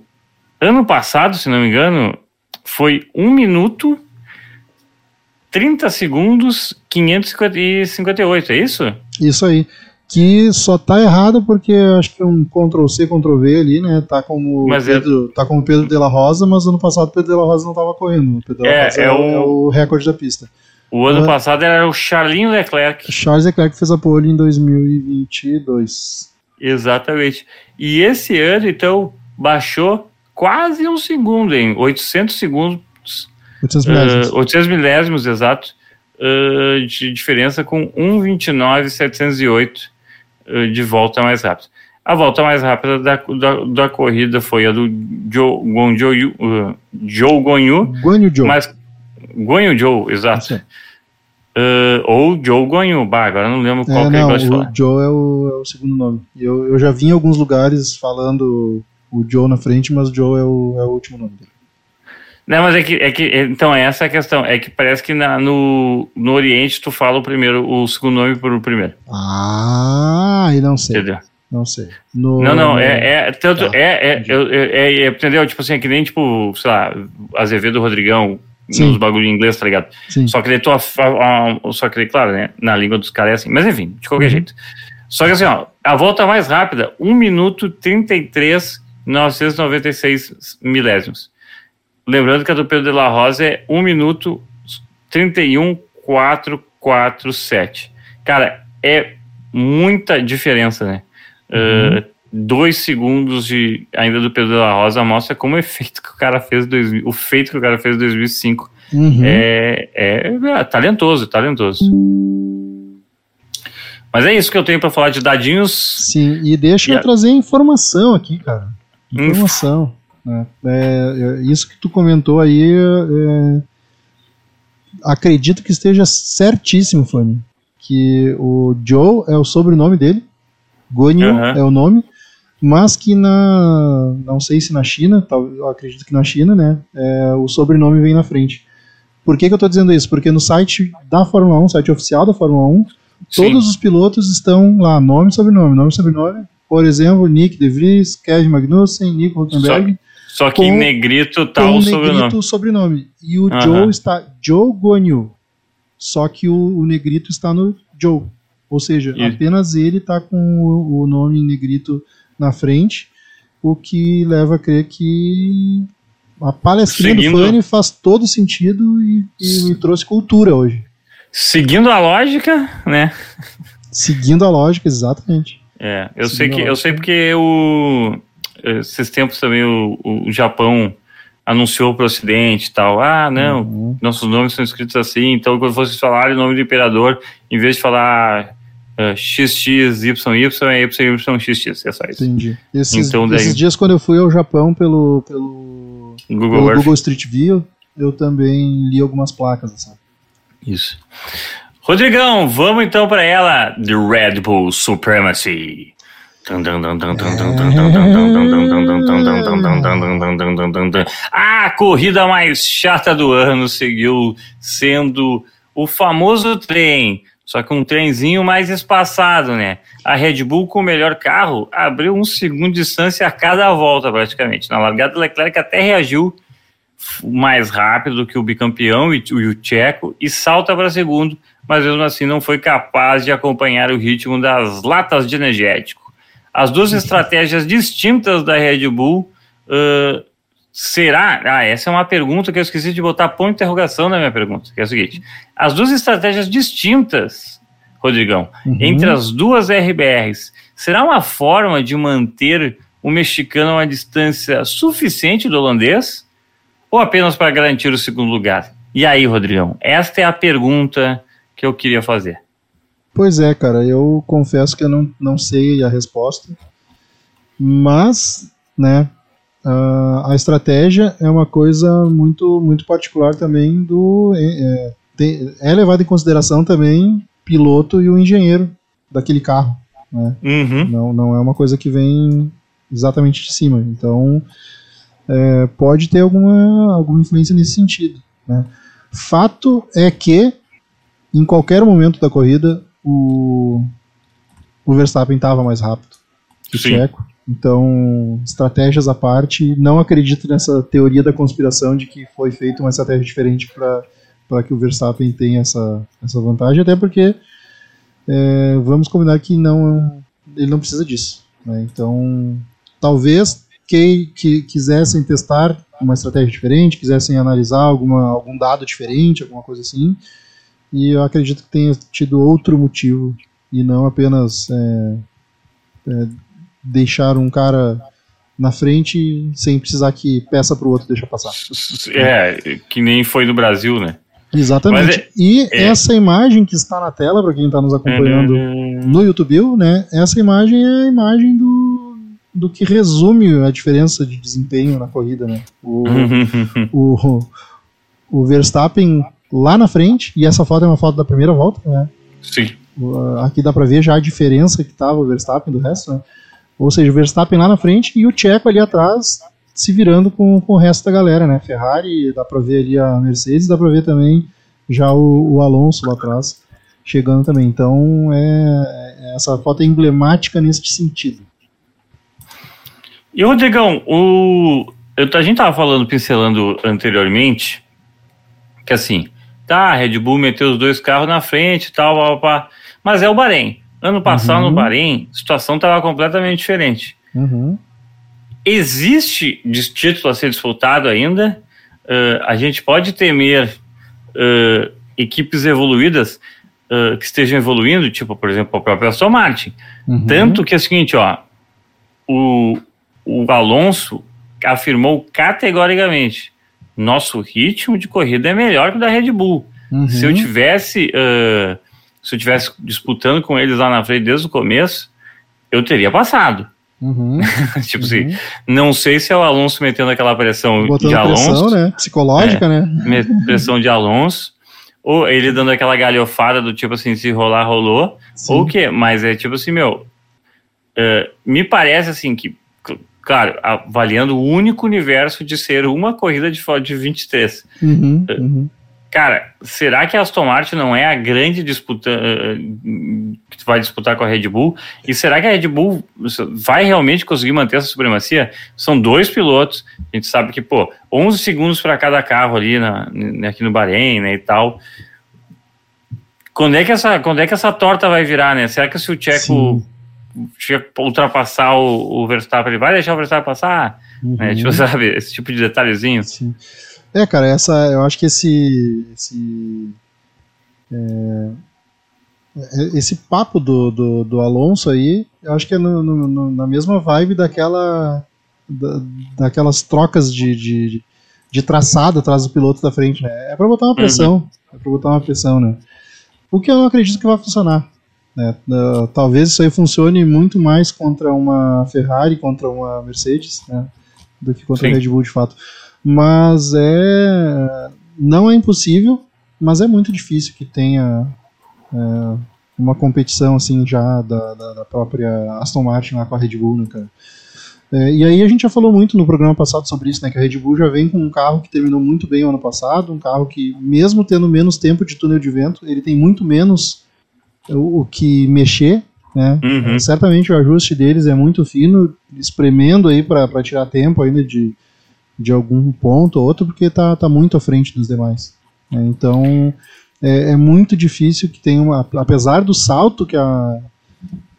ano passado, se não me engano, foi 1 minuto 30 segundos 558, é isso? Isso aí. Que só tá errado porque acho que é um Ctrl C, Ctrl V ali, né? Tá como Mas é- Pedro, tá como Pedro de la Rosa, mas ano passado o Pedro de la Rosa não tava correndo. O Pedro É, Rosa é é, o- é o recorde da pista. O ano Ah. passado era o Charlinho Leclerc. Charles Leclerc fez a pole em 2022. Exatamente. E esse ano, então, baixou quase um segundo, em 800 segundos 800 Uh, milésimos. 800 milésimos, exato, uh, de diferença com 1,29,708 uh, de volta mais rápida. A volta mais rápida da, da, da corrida foi a do Joe Gonju, uh, Joe Gonyu, Guanyu Joe. mas Gonyu Joe, exato. Uh, ou Joe Gonyu, bah, agora não lembro qual É, que ele não, gosta de o falar. Joe é o, é o segundo nome. Eu, eu já vi em alguns lugares falando o Joe na frente, mas o Joe é o, é o último nome dele. Não, mas é que, é que é- então essa é a questão, é que parece que na- no, no Oriente tu fala o primeiro, o segundo nome por o primeiro, Ah, e não sei. entendeu? Não sei. No- Não, não, é, é tanto, Tá, é, é, é, é, entendeu? Tipo assim, é que nem, tipo, sei lá, Azevedo Rodrigão, Sim. nos bagulho em inglês, tá ligado? Sim. Só que daí tu, só que daí, claro, né, na língua dos caras é assim, mas enfim, de qualquer Uhum. jeito. Só que assim, ó, a volta mais rápida, 1 minuto 33, 996 milésimos. Lembrando que a do Pedro de la Rosa é 1 minuto 31, 447. Cara, é muita diferença, né? Uhum. Uh, dois segundos de ainda do Pedro de la Rosa mostra como o efeito que o cara fez 2000, o feito que o cara fez em 2005 Uhum. é, é, é talentoso, talentoso. Mas é isso que eu tenho pra falar de dadinhos. Sim, e deixa eu Yeah. trazer informação aqui, cara. Inf- Informação. né? É, é, isso que tu comentou aí, é, acredito que esteja certíssimo, Fanny. Que o Joe é o sobrenome dele, Gonyu Aham. é o nome, mas que na. Não sei se na China, acredito que na China, né? é, o sobrenome vem na frente. Por que, que eu tô dizendo isso? Porque no site da Fórmula 1, site oficial da Fórmula 1, Todos os pilotos estão lá, nome e sobrenome, nome e sobrenome. Por exemplo, Nick De Vries, Kevin Magnussen, Nico Huckenberg, Só que com- em negrito tá o sobrenome. negrito o sobrenome. E o Aham. Joe está Joe Gonyu. Só que o, o negrito está no Joe. Ou seja, E- apenas ele está com o, o nome em negrito na frente, o que leva a crer que a palestrinha Seguindo- do Fanny faz todo sentido e, e me trouxe cultura hoje. Seguindo a lógica, né? Seguindo a lógica, exatamente. É, eu Seguindo sei que eu sei porque o esses tempos também o, o Japão anunciou para o Ocidente e tal. Ah, não, Uhum. nossos nomes são escritos assim, então quando vocês falarem o nome do imperador, em vez de falar uh, XXYY, é YYXX, é só isso. Entendi. Esses, Então, daí- esses dias, quando eu fui ao Japão pelo, pelo, Google pelo. Google Street View, eu também li algumas placas. Assim. Isso. Rodrigão, vamos então para ela, The Red Bull Supremacy. A corrida mais chata do ano seguiu sendo o famoso trem, só que um trenzinho mais espaçado, né? A Red Bull com o melhor carro abriu um segundo de distância a cada volta praticamente. Na largada, Leclerc até reagiu mais rápido do que o bicampeão e o Tcheco e salta para segundo, mas mesmo assim não foi capaz de acompanhar o ritmo das latas de energético. As duas estratégias distintas da Red Bull uh, será? Ah, essa é uma pergunta que eu esqueci de botar ponto de interrogação na minha pergunta, que é o seguinte: as duas estratégias distintas, Rodrigão, Uhum. entre as duas RBRs, será uma forma de manter o mexicano a uma distância suficiente do holandês? ou apenas para garantir o segundo lugar? E aí, Rodrigão, esta é a pergunta que eu queria fazer. Pois é, cara, eu confesso que eu não, não sei a resposta, mas, né, a, a estratégia é uma coisa muito, muito particular também do... É, é, tem- é levado em consideração também piloto e o engenheiro daquele carro, né? Uhum. Não, não é uma coisa que vem exatamente de cima. Então, é, pode ter alguma, alguma influência nesse sentido. né? Fato é que, em qualquer momento da corrida, o, o Verstappen estava mais rápido que o Sim. Checo. Então, estratégias à parte, não acredito nessa teoria da conspiração de que foi feita uma estratégia diferente para que o Verstappen tenha essa, essa vantagem, até porque é, vamos combinar que não, ele não precisa disso. né? Então, talvez que, que quisessem testar uma estratégia diferente, quisessem analisar alguma, algum dado diferente, alguma coisa assim, e eu acredito que tenha tido outro motivo e não apenas é, é, deixar um cara na frente sem precisar que peça para o outro deixa passar. É, que nem foi no Brasil, né? Exatamente. É- e é. essa imagem que está na tela, para quem está nos acompanhando no YouTube, né? Essa imagem é a imagem do, do que resume a diferença de desempenho na corrida, né? O, o, o Verstappen lá na frente, e essa foto é uma foto da primeira volta, né? Sim. O- Aqui dá para ver já a diferença que estava o Verstappen do resto, né? Ou seja, o Verstappen lá na frente e o Checo ali atrás se virando com, com o resto da galera, né? Ferrari, dá para ver ali a Mercedes, dá para ver também já o, o Alonso lá atrás chegando também. Então, é, é- essa foto é emblemática nesse sentido. E Rodrigão, o, eu, a gente tava falando, pincelando anteriormente, que assim, tá, a Red Bull meteu os dois carros na frente e tal, pá, pá, pá, mas é o Bahrein. Ano passado Uhum. no Bahrein, a situação tava completamente diferente. Uhum. Existe título a ser disputado ainda? Uh, a gente pode temer uh, equipes evoluídas uh, que estejam evoluindo, tipo, por exemplo, a própria Aston Martin. Uhum. Tanto que é o seguinte, ó, o, o Alonso afirmou categoricamente: nosso ritmo de corrida é melhor que o da Red Bull. Uhum. Se eu tivesse, ah, se eu tivesse disputando com eles lá na frente desde o começo, eu teria passado. Uhum. tipo assim, não sei se é o Alonso metendo aquela pressão Botando de Alonso, pressão, né? Psicológica, né? me- pressão de Alonso, ou ele dando aquela galhofada do tipo assim, se rolar, rolou. Sim. Ou o quê? Mas é tipo assim, meu. é, me parece assim que, claro, avaliando o único universo de ser uma corrida de de 23. Uhum. Uhum. Cara, será que a Aston Martin não é a grande disputa eh, que vai disputar com a Red Bull? E será que a Red Bull vai realmente conseguir manter essa supremacia? São dois pilotos, a gente sabe que, pô, 11 segundos para cada carro ali na, aqui no Bahrein, né, e tal. Quando é que essa, quando é que essa torta vai virar, né? Será que se o Tcheco A ultrapassar o, o Verstappen, ele vai deixar o Verstappen passar? Né? Uhum. Tipo, sabe, esse tipo de detalhezinho. Sim. É, cara, essa, eu acho que esse, esse, é, esse papo do, do, do Alonso aí, eu acho que é no- no- na mesma vibe daquela, da- daquelas trocas de, de, de traçado atrás do piloto da frente, né? É pra botar uma pressão, é pra botar uma pressão, né? O que eu não acredito que vai funcionar. Né? Uh, talvez isso aí funcione muito mais contra uma Ferrari, contra uma Mercedes, né? Do que contra Sim. a Red Bull de fato. Mas é. Não é impossível, mas é muito difícil que tenha é, uma competição assim já da, da, da própria Aston Martin lá com a Red Bull, né, cara? É, e aí a gente já falou muito no programa passado sobre isso, né? Que a Red Bull já vem com um carro que terminou muito bem o ano passado, um carro que, mesmo tendo menos tempo de túnel de vento, ele tem muito menos o, o que mexer, né? Uhum. Certamente o ajuste deles é muito fino, espremendo aí para tirar tempo ainda de, de algum ponto ou outro, porque tá, tá muito à frente dos demais. né? Então é, é muito difícil que tenha uma. Apesar do salto que a,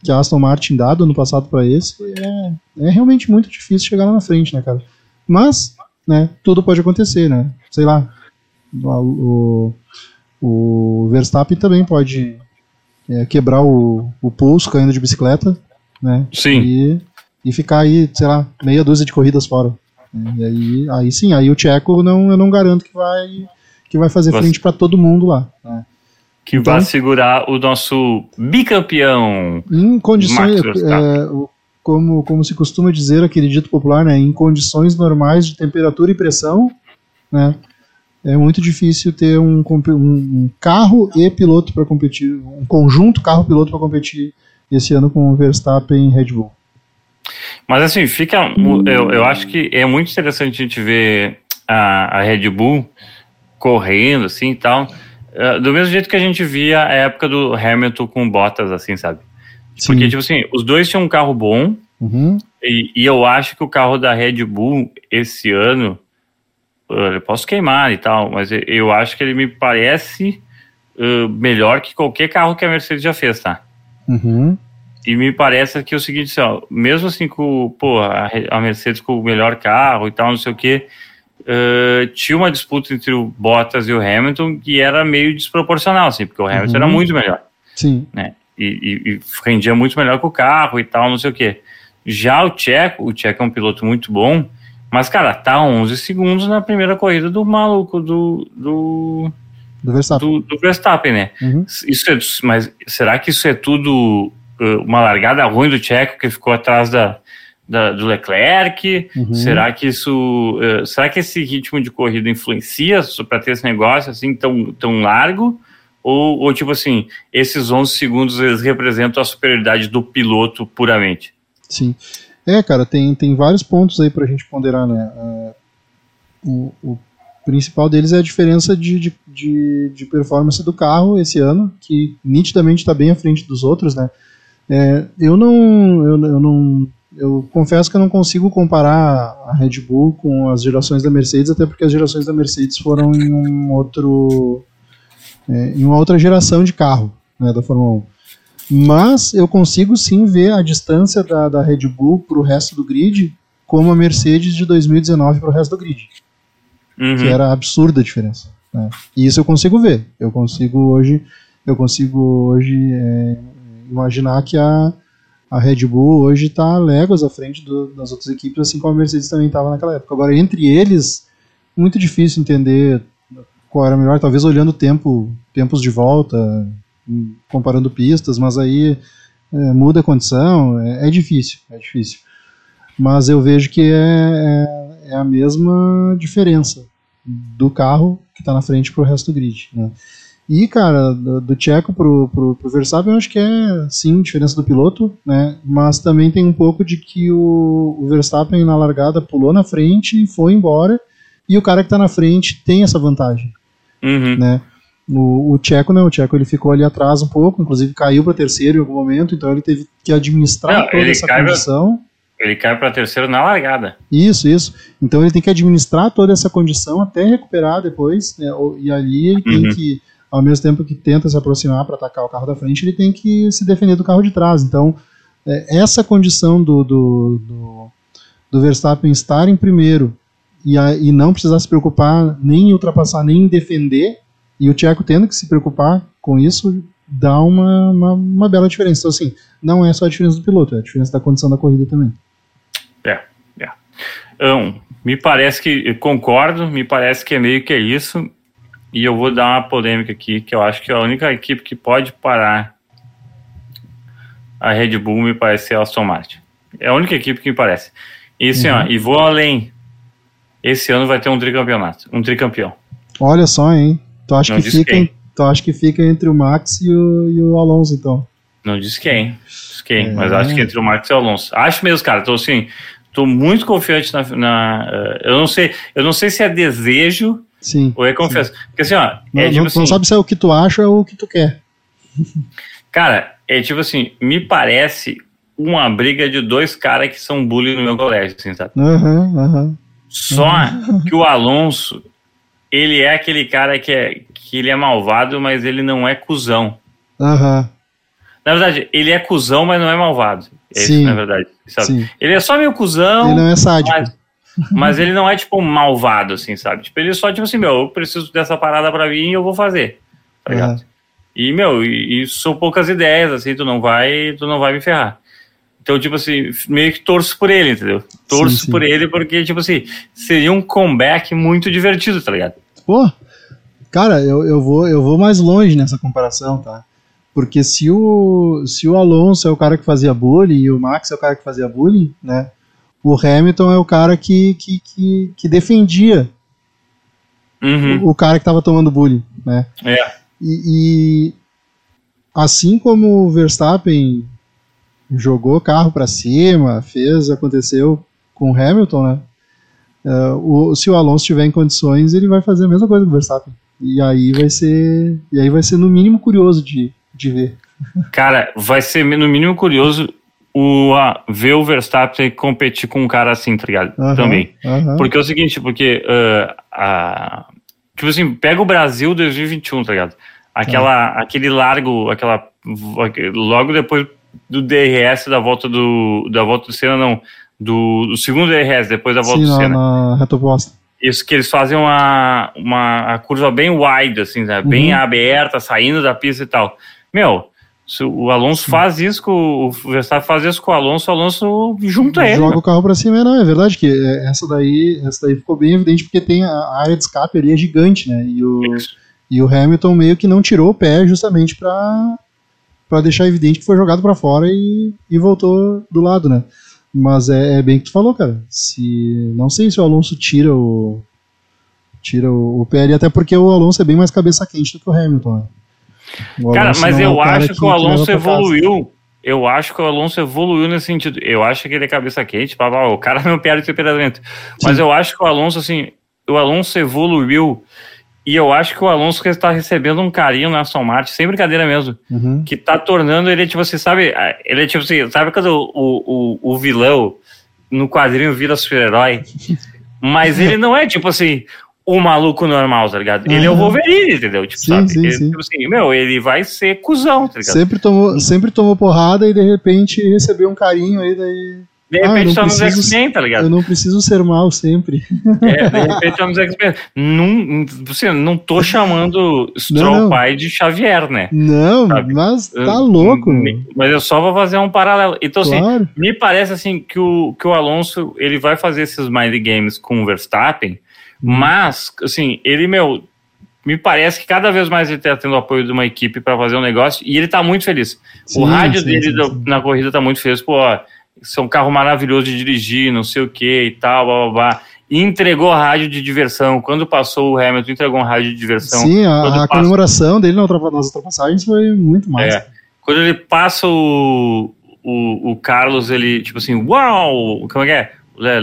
que a Aston Martin dá do ano passado para esse, é, é realmente muito difícil chegar lá na frente, né, cara? Mas, né, tudo pode acontecer, né? Sei lá. O, o, o Verstappen também pode é, quebrar o, o pulso caindo de bicicleta, né? Sim. E, e ficar aí, sei lá, meia dúzia de corridas fora. E aí, aí sim, aí o Tcheco não, eu não garanto que vai, que vai fazer Você- frente para todo mundo lá. né? que Então- vai segurar o nosso bicampeão. Em condições, é, como, como se costuma dizer aquele dito popular, né, em condições normais de temperatura e pressão, né, é muito difícil ter um, um- carro e piloto para competir, um conjunto carro-piloto para competir esse ano com o Verstappen e Red Bull. Mas assim, fica. Eu, eu acho que é muito interessante a gente ver a, a Red Bull correndo assim e tal. eh, Do mesmo jeito que a gente via a época do Hamilton com Bottas, assim, sabe? Porque, Sim. tipo assim, os dois tinham um carro bom, Uhum. e, e eu acho que o carro da Red Bull esse ano, eu posso queimar e tal, mas eu- acho que ele me parece eh, melhor que qualquer carro que a Mercedes já fez, tá? Uhum. E me parece que é o seguinte, assim, ó, mesmo assim com pô, a, Mercedes com o melhor carro e tal, não sei o que, tinha uma disputa entre o Bottas e o Hamilton que era meio desproporcional, assim, porque o Hamilton Uhum. era muito melhor Sim. né? E, e- e rendia muito melhor com o carro e tal, não sei o quê. Já o Tcheco, o Tcheco é um piloto muito bom, mas, cara, tá 11 segundos na primeira corrida do maluco do, do, Do Verstappen. do, do Verstappen, né? Uhum. Isso é, mas será que isso é tudo uh, uma largada ruim do Tcheco que ficou atrás da, da- do Leclerc? Uhum. Será que isso, uh, será que esse ritmo de corrida influencia para ter esse negócio assim tão, tão largo? Ou, ou tipo assim, esses 11 segundos eles representam a superioridade do piloto puramente? Sim. É, cara, tem, tem vários pontos aí pra gente ponderar, né? É, o, o principal deles é a diferença de, de, de, de performance do carro esse ano, que nitidamente está bem à frente dos outros, né? É, eu não. Eu, eu não. Eu confesso que eu não consigo comparar a Red Bull com as gerações da Mercedes, até porque as gerações da Mercedes foram em um outro. é, em uma outra geração de carro, né, da Fórmula 1. Mas eu consigo sim ver a distância da, da Red Bull para o resto do grid como a Mercedes de 2019 para o resto do grid, Uhum. que era absurda a diferença. né? E isso eu consigo ver. Eu consigo hoje, eu consigo hoje é, imaginar que a, a Red Bull hoje está léguas à frente do- das outras equipes, assim como a Mercedes também estava naquela época. Agora, entre eles, muito difícil entender qual era melhor, talvez olhando o tempo, tempos de volta, comparando pistas, mas aí é, muda a condição, é, é difícil, é difícil. Mas eu vejo que é, é, é a mesma diferença do carro que está na frente para o resto do grid. Né? E, cara, do, do Tcheco pro, pro, pro Verstappen, eu acho que é, sim, diferença do piloto, né? Mas também tem um pouco de que o, o Verstappen na largada pulou na frente, foi embora, e o cara que está na frente tem essa vantagem, Uhum. né? O, o Tcheco não, o Tcheco ele ficou ali atrás um pouco, inclusive caiu para terceiro em algum momento, então ele teve que administrar Não, toda essa cai pra- condição. Ele cai para terceiro na largada. Isso, isso. Então ele tem que administrar toda essa condição até recuperar depois, né? E ali ele tem Uhum. que, ao mesmo tempo que tenta se aproximar para atacar o carro da frente, ele tem que se defender do carro de trás. Então, é, essa condição do, do, do, do Verstappen estar em primeiro e, a- e não precisar se preocupar nem em ultrapassar, nem em defender, e o Tcheco tendo que se preocupar com isso, dá uma, uma, uma bela diferença. Então, assim, não é só a diferença do piloto, é a diferença da condição da corrida também. É, é. Então, me parece que, concordo, me parece que é meio que é isso. E eu vou dar uma polêmica aqui, que eu acho que a única equipe que pode parar a Red Bull me parece ser a Aston Martin. É a única equipe que me parece. E assim, ó, e vou além. Esse ano vai ter um tricampeonato, um tricampeão. Olha só, hein? Tu acha, Não que fica, quem. tu acha que fica entre o Max e o, e o Alonso, então? Não disse quem, disse quem, É. mas acho que entre o Marcos e o Alonso. Acho mesmo, cara. Tô assim, tô muito confiante na, na, eh, eu não sei, eu não sei se é desejo Sim. ou é confiança. Porque assim, ó, Não, é não- tipo não assim, sabe se é o que tu acha ou o que tu quer. cara, é tipo assim, me parece uma briga de dois caras que são bullying no meu colégio, assim, sabe? Aham, aham. Só que o Alonso, ele é aquele cara que é que ele é malvado, mas ele não é cuzão. Aham. Na verdade, ele é cuzão, mas não é malvado. É Sim. isso, na verdade. Ele é só meio cuzão. Ele não é sádico. mas, mas ele não é, tipo, malvado, assim, sabe? Tipo, ele é só, tipo assim, meu, eu preciso dessa parada pra mim e eu vou fazer. Tá ligado? Aham. E, meu, e, e são poucas ideias, assim, tu não vai, tu não vai me ferrar. Então, tipo assim, meio que torço por ele, entendeu? Torço Sim, sim. por ele porque, tipo assim, seria um comeback muito divertido, tá ligado? Pô, cara, eu, eu, vou, eu vou mais longe nessa comparação, tá? Porque se o, se o Alonso é o cara que fazia bullying e o Max é o cara que fazia bullying, né? O Hamilton é o cara que, que, que, que defendia Uhum. o, o cara que tava tomando bullying, né? É. E, e assim como o Verstappen jogou carro para cima, fez, aconteceu com o Hamilton, né? É, o, se o Alonso estiver em condições, ele vai fazer a mesma coisa que o Verstappen. E aí vai ser, e aí vai ser no mínimo curioso de, de ver. Cara, vai ser no mínimo curioso o, a, ver o Verstappen competir com um cara assim, tá ligado? Aham, Também. aham. Porque é o seguinte, porque ah, a, tipo assim, pega o Brasil 2021, tá ligado? Aquela, aquele largo, aquela logo depois do DRS da volta do da volta do Senna, não, do, do segundo DRS depois da volta Sim, do na, Senna. na reta oposta. Isso que eles fazem uma, uma curva bem wide, assim, né? bem Uhum. aberta, saindo da pista e tal. Meu, Se o Alonso faz isso com o Verstappen faz isso com o Alonso, o Alonso junta ele. Joga o carro pra cima, não, é verdade que é, essa daí, essa daí ficou bem evidente porque tem a área de escape ali é gigante, né? E o, e o Hamilton meio que não tirou o pé justamente pra, pra deixar evidente que foi jogado pra fora e, e voltou do lado, né? Mas é, é bem que tu falou, cara. Se não sei se o Alonso tira o tira o, o ali, até porque o Alonso é bem mais cabeça quente do que o Hamilton. Né? O Cara, mas é eu o cara acho que, que o Alonso casa. evoluiu. Eu acho que o Alonso evoluiu nesse sentido. Eu acho que ele é cabeça quente, pá, pá, o cara não perde temperamento. Mas Sim. eu acho que o Alonso, assim, o Alonso evoluiu e eu acho que o Alonso está recebendo um carinho na Aston Martin, sem brincadeira mesmo, Uhum. que tá tornando ele, tipo assim, sabe, ele é tipo assim, sabe quando o, o, o vilão no quadrinho vira super-herói? Mas ele não é, tipo assim, o maluco normal, tá ligado? Ele é o Uhum. Wolverine, entendeu? Tipo, Sim, sabe? sim, Ele, sim. Tipo assim, meu, ele vai ser cuzão, tá ligado? Sempre tomou, sempre tomou porrada e de repente recebeu um carinho aí, daí. De Ah, eu repente tá nos preciso- X-Men, tá Eu ligado? não preciso ser mal sempre. É, de repente nos X-Men. Não, você, não tô chamando Stroll pai de Xavier, né? Não, Sabe? mas tá Eu- louco. me- Mas eu só vou fazer um paralelo. Então, assim, Claro. me parece assim que o, que o Alonso ele vai fazer esses mind games com o Verstappen, Uhum. mas assim, ele, meu, me parece que cada vez mais ele tá tendo apoio de uma equipe para fazer um negócio e ele tá muito feliz. Sim, o rádio sim, dele sim, na corrida tá muito feliz, pô, ó, isso é um carro maravilhoso de dirigir, não sei o que e tal, blá blá blá. E entregou rádio de diversão. Quando passou o Hamilton, entregou um rádio de diversão. Sim, a, a comemoração dele nas ultrapassagens foi muito massa. É. Quando ele passa o, o, o Carlos, ele, tipo assim, uau! Como é que é? É,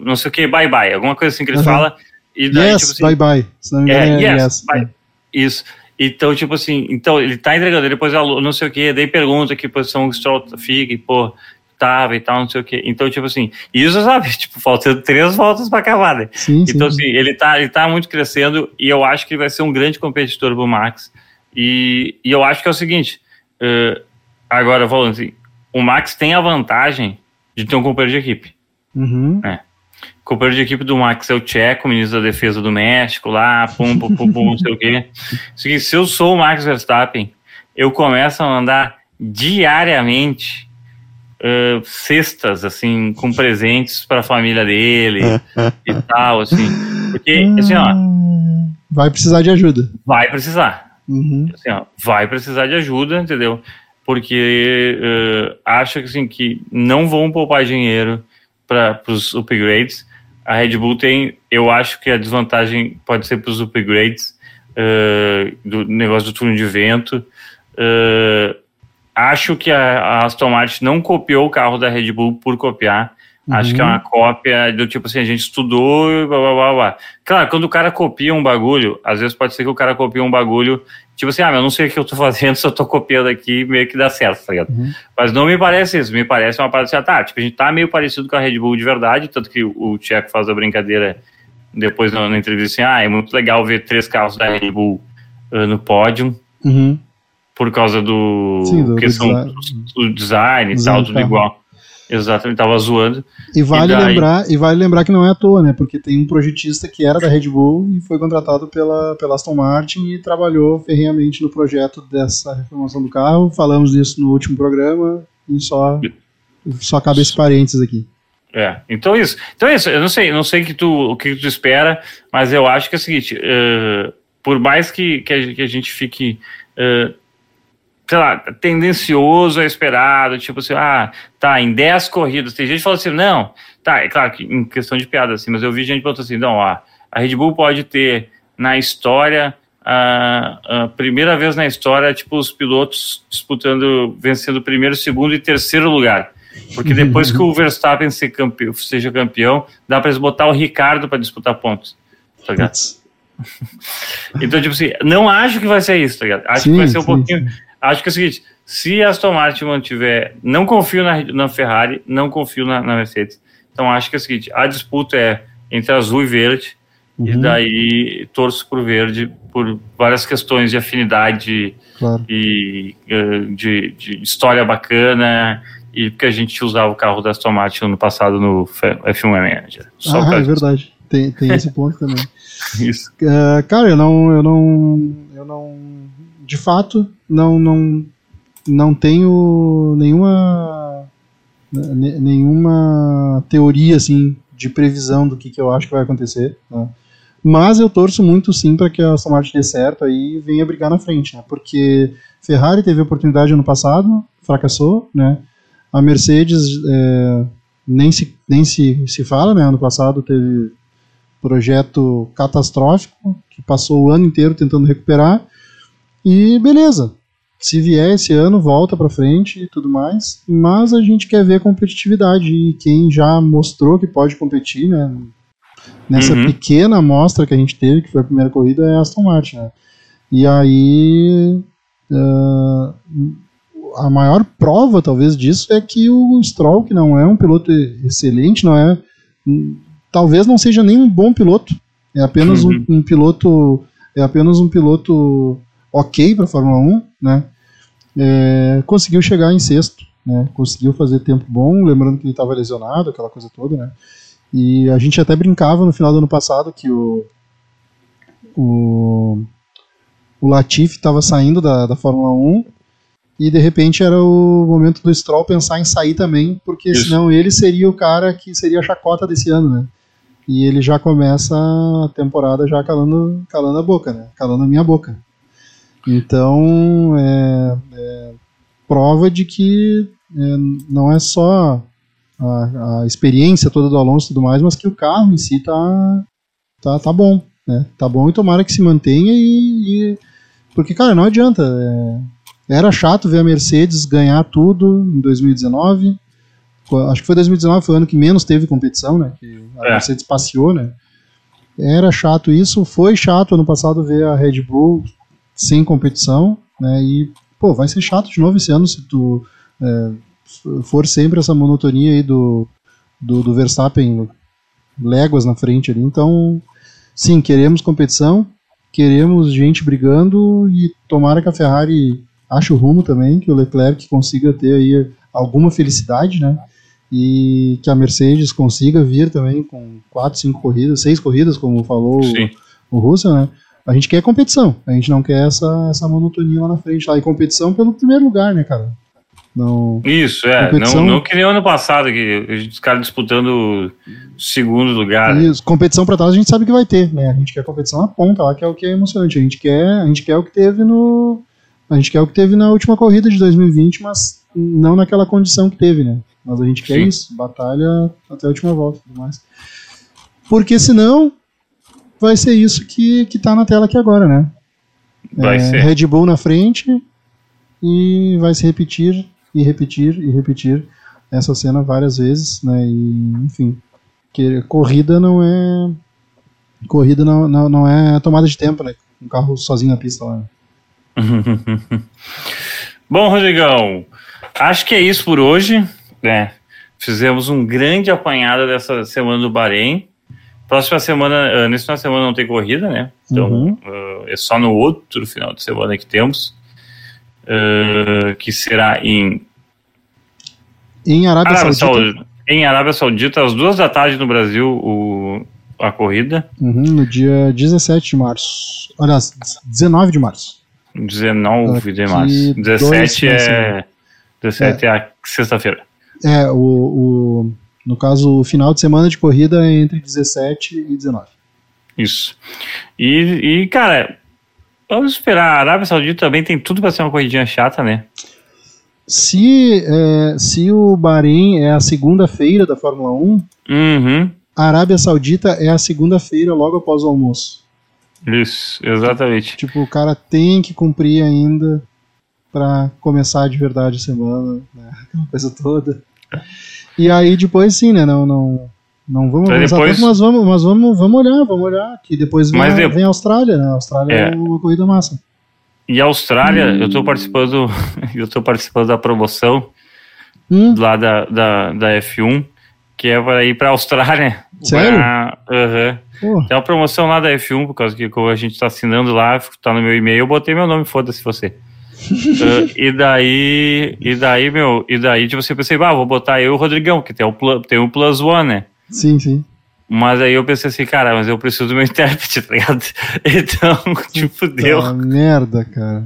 Não sei o que, bye bye. Alguma coisa assim que ele Uhum. fala. E daí, Yes, tipo assim, bye bye. Se não me é, engano, é, yes, yes. bye. Isso. Então, tipo assim, então ele tá entregando, depois não sei o que, daí pergunta que posição o Stroll fica, e pô, tava e tal, não sei o que. Então, tipo assim, isso sabe, tipo, faltando três voltas pra acabar, né? Sim, sim. Então, assim, ele tá, ele tá muito crescendo e eu acho que ele vai ser um grande competidor pro Max. E, e eu acho que é o seguinte: eh, agora, falando assim, o Max tem a vantagem de ter um companheiro de equipe. Uhum. O companheiro de equipe do Max é o Tcheco, ministro da Defesa do México, lá, pum, pum, pum, pum, não sei o quê. Se eu sou o Max Verstappen, eu começo a mandar diariamente eh, cestas, assim, com presentes para a família dele e tal, assim. Porque, assim, ó, Hum, Vai precisar de ajuda. vai precisar. Uhum. Assim, ó, vai precisar de ajuda, entendeu? Porque acho que, assim, que não vão poupar dinheiro para os upgrades. A Red Bull tem, eu acho que a desvantagem pode ser para os upgrades eh, do negócio do turno de vento. Eh, acho que a, Aston Martin não copiou o carro da Red Bull por copiar. Acho Uhum. que é uma cópia do tipo assim, a gente estudou e blá blá blá blá. Claro, quando o cara copia um bagulho, às vezes pode ser que o cara copie um bagulho, tipo assim, ah, mas eu não sei o que eu tô fazendo, se eu tô copiando aqui, meio que dá certo, tá ligado? Uhum. Mas não me parece isso, me parece uma parada assim, ah, tá, tipo, a gente tá meio parecido com a Red Bull de verdade, tanto que o, Tcheco faz a brincadeira depois na, na entrevista assim, ah, é muito legal ver três carros da Red Bull ah, no pódio, Uhum. Por causa do, Sim, do- do questão design. do design e Design tal, do tudo carro. igual. Exatamente, tava zoando. E vale, E daí? lembrar, e vale lembrar que não é à toa, né? Porque tem um projetista que era da Red Bull e foi contratado pela, pela Aston Martin e trabalhou ferrenhamente no projeto dessa reformação do carro. Falamos disso no último programa e só, só cabe esse parênteses aqui. É, então isso. Então isso, eu não sei, não sei que tu, o que tu espera, mas eu acho que é o seguinte, eh, por mais que, que, a, gente fique, eh, sei lá, tendencioso a esperado, tipo assim, ah, tá, em 10 corridas, tem gente que fala assim, não, tá, é claro que em questão de piada, assim, mas eu vi gente falando assim, não, ó, a Red Bull pode ter na história, a, a primeira vez na história, tipo, os pilotos disputando, vencendo o primeiro, segundo e terceiro lugar. Porque depois que o Verstappen ser campe- seja campeão, dá pra eles botar o Ricardo pra disputar pontos. Tá ligado? Então, tipo assim, não acho que vai ser isso, tá ligado? Acho Sim, que vai ser um sim, pouquinho. Acho que é o seguinte: se a Aston Martin mantiver. Não confio na, na Ferrari, não confio na, na Mercedes. Então, acho que é o seguinte: a disputa é entre azul e verde, e Uhum. daí torço pro verde por várias questões de afinidade Claro. e eh, de, de história bacana. E porque a gente usava o carro da Aston Martin no passado no F- F1 Manager. Só por Ah, é verdade. Tem, tem esse ponto também. Isso. Uh, cara, eu não, eu não, eu não, de fato, não, não, não tenho nenhuma ne- nenhuma teoria assim de previsão do que, que eu acho que vai acontecer. né? Mas eu torço muito sim para que a Aston Martin dê certo aí e venha brigar na frente, né? Porque Ferrari teve oportunidade ano passado, fracassou, né? A Mercedes é, nem, se, nem se, se fala, né? Ano passado teve projeto catastrófico que passou o ano inteiro tentando recuperar e beleza. Se vier esse ano, volta para frente e tudo mais. Mas a gente quer ver competitividade e quem já mostrou que pode competir, né? Nessa Uhum. pequena amostra que a gente teve, que foi a primeira corrida, é Aston Martin. Né? E aí. ah, a maior prova, talvez, disso é que o Stroll, que não é um piloto excelente, não é. Talvez não seja nem um bom piloto. É apenas um, Uhum. um piloto. É apenas um piloto ok para a Fórmula 1, né? É, conseguiu chegar em sexto, né? Conseguiu fazer tempo bom, lembrando que ele estava lesionado, aquela coisa toda, né? E a gente até brincava no final do ano passado que o o, o Latifi estava saindo da, da Fórmula 1 e de repente era o momento do Stroll pensar em sair também, porque Isso. senão ele seria o cara que seria a chacota desse ano, né? E ele já começa a temporada já calando, calando a boca, né? Calando a minha boca. Então, é, é prova de que é, não é só a, a experiência toda do Alonso e tudo mais, mas que o carro em si tá, tá, tá bom, né? Tá bom e tomara que se mantenha e, e- porque, cara, não adianta. é, era chato ver a Mercedes ganhar tudo em 2019. Co- Acho que foi 2019, foi o ano que menos teve competição, né? Que a É. Mercedes passeou, né? Era chato isso. Foi chato ano passado ver a Red Bull sem competição, né? E, pô, vai ser chato de novo esse ano se tu é, for sempre essa monotonia aí do, do, do Verstappen léguas na frente ali. Então, sim, queremos competição, queremos gente brigando e tomara que a Ferrari ache o rumo também, que o Leclerc consiga ter aí alguma felicidade, né? E que a Mercedes consiga vir também com quatro, cinco corridas, seis corridas, como falou Sim. o Russell, né? A gente quer competição, a gente não quer essa, essa monotonia lá na frente lá. E competição pelo primeiro lugar, né, cara? Não. Isso, é. Competição- Não, não que nem ano passado, que os caras disputando segundo lugar. Isso, competição pra trás a gente sabe que vai ter, né? A gente quer competição na ponta lá, que é o que é emocionante. A gente quer, a gente quer o que teve no. A gente quer o que teve na última corrida de 2020, mas não naquela condição que teve, né? Mas a gente quer Sim. isso, batalha até a última volta e tudo mais. Porque senão vai ser isso que, que tá na tela aqui agora, né? Vai É, ser. Red Bull na frente e vai se repetir e repetir e repetir essa cena várias vezes, né? E, enfim, que corrida não é corrida não, não, não é tomada de tempo, né? Um carro sozinho na pista lá. né? Bom, Rodrigão, acho que é isso por hoje. né? Fizemos um grande apanhado dessa semana do Bahrein. Próxima semana, ah, nesse final de semana não tem corrida, né? Então Uhum. ah, é só no outro final de semana que temos, ah, que será em Em Arábia, Arábia Saudita, Saudita. Em Arábia Saudita, às duas da tarde no Brasil, o, a corrida. uhum, no dia 17 de março. Aliás, 19 de março. 19 de março. dois 17 finais de é, semana. 17 é. a sexta-feira. É, o, o, no caso, o final de semana de corrida é entre 17 e 19. Isso. E, e, cara, vamos esperar. A Arábia Saudita também tem tudo pra ser uma corridinha chata, né? Se, é, se o Bahrein é a segunda-feira da Fórmula 1, Uhum. a Arábia Saudita é a segunda-feira logo após o almoço. Isso, exatamente. Tipo, o cara tem que cumprir ainda pra começar de verdade a semana, né? Aquela coisa toda. E aí depois sim, né? Não, não, não vamos avançar depois- tanto, mas vamos, mas vamos, vamos olhar, vamos olhar. Que depois vem, Mas a, de- vem a Austrália, né? A Austrália é. É. uma corrida massa. E a Austrália, eu tô participando, eu tô participando da promoção Hum, lá da, da, da F1, que é para ir pra Austrália. Sério? Aham. pô, Tem uma promoção lá da F1, por causa que como a gente tá assinando lá, tá no meu e-mail, eu botei meu nome, foda-se você. Ah, e daí, e daí, meu, e daí, tipo assim, eu pensei, ah, vou botar eu e o Rodrigão, que tem o, tem o Plus One, né? sim, sim. Mas aí eu pensei assim, cara, mas eu preciso do meu intérprete, tá ligado? Então, tipo, deu. Tá merda, cara.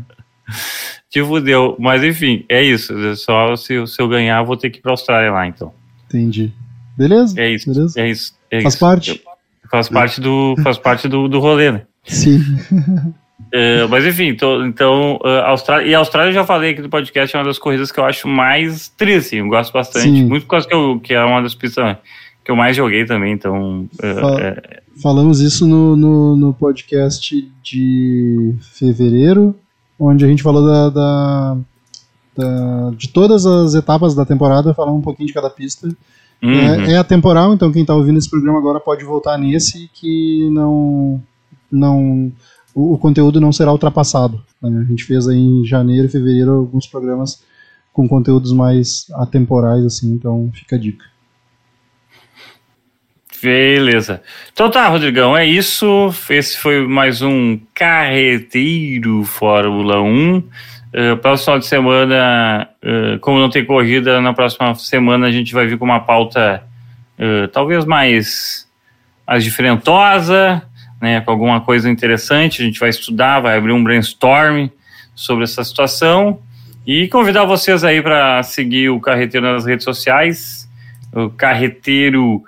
Te fudeu. Mas enfim, é isso. É Só se, se eu ganhar, eu vou ter que ir pra Austrália lá, então. Entendi. Beleza? É isso. Beleza? É isso. é Faz isso. parte? Faz parte do, faz parte do, do rolê, né? Sim. É, mas enfim, tô- então, a Austrália, e a Austrália eu já falei aqui no podcast, é uma das corridas que eu acho mais triste, eu gosto bastante, Sim. muito por causa que, eu, que é uma das pistas que eu mais joguei também, então, é, Fa- é, Falamos isso no, no, no podcast de fevereiro, onde a gente falou da, da- da- de todas as etapas da temporada, falamos um pouquinho de cada pista. uhum, É, é atemporal, então quem está ouvindo esse programa agora pode voltar nesse que não. não o, conteúdo não será ultrapassado. né? A gente fez aí em janeiro e fevereiro alguns programas com conteúdos mais atemporais, assim, então fica a dica. beleza. Então tá, Rodrigão, é isso, esse foi mais um Carreteiro Fórmula 1, Uh, próximo final de semana, uh, como não tem corrida, na próxima semana a gente vai vir com uma pauta uh, talvez mais, mais diferentosa, né, com alguma coisa interessante. A gente vai estudar, vai abrir um brainstorm sobre essa situação e convidar vocês aí para seguir o Carreteiro nas redes sociais, o Carreteiro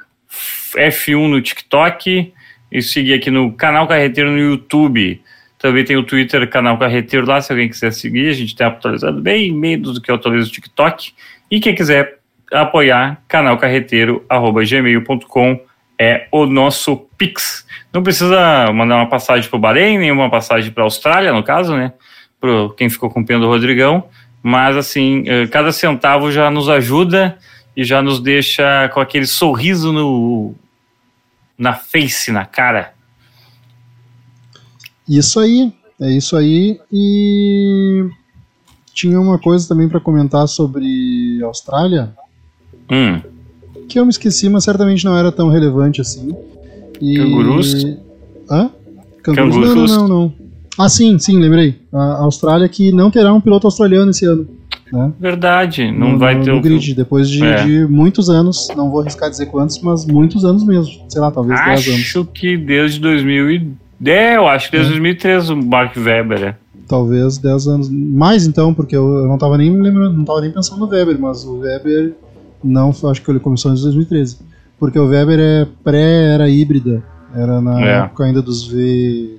F1 no TikTok e seguir aqui no canal Carreteiro no YouTube. Também tem o Twitter, canal Carreteiro lá, se alguém quiser seguir. A gente tem atualizado bem menos do que eu atualizo o TikTok. E quem quiser apoiar, canal Carreteiro, arroba gmail.com é o nosso Pix. Não precisa mandar uma passagem para o Bahrein, nenhuma passagem para a Austrália, no caso, né? Para quem ficou com do Rodrigão. Mas, assim, eh, cada centavo já nos ajuda e já nos deixa com aquele sorriso no, na face, na cara. Isso aí, é isso aí. E tinha uma coisa também para comentar sobre Austrália, Hum, que eu me esqueci, mas certamente não era tão relevante assim. E... Cangurus? Hã? Cangurus? Cangurus? Não, não, não. Ah, sim, sim, lembrei. A Austrália que não terá um piloto australiano esse ano. Né? verdade, não no, vai no, ter o grid, depois de, É. de muitos anos, não vou arriscar dizer quantos, mas muitos anos mesmo. Sei lá, talvez 10 anos. Acho que desde 2010, é, eu acho que desde 2013 o Mark Webber, é. Talvez 10 anos. Mais então, porque eu, não tava nem lembrando, não tava nem pensando no Weber, mas o Weber não, acho que ele começou em 2013. Porque o Weber é pré-era híbrida. Era na É. época ainda dos V.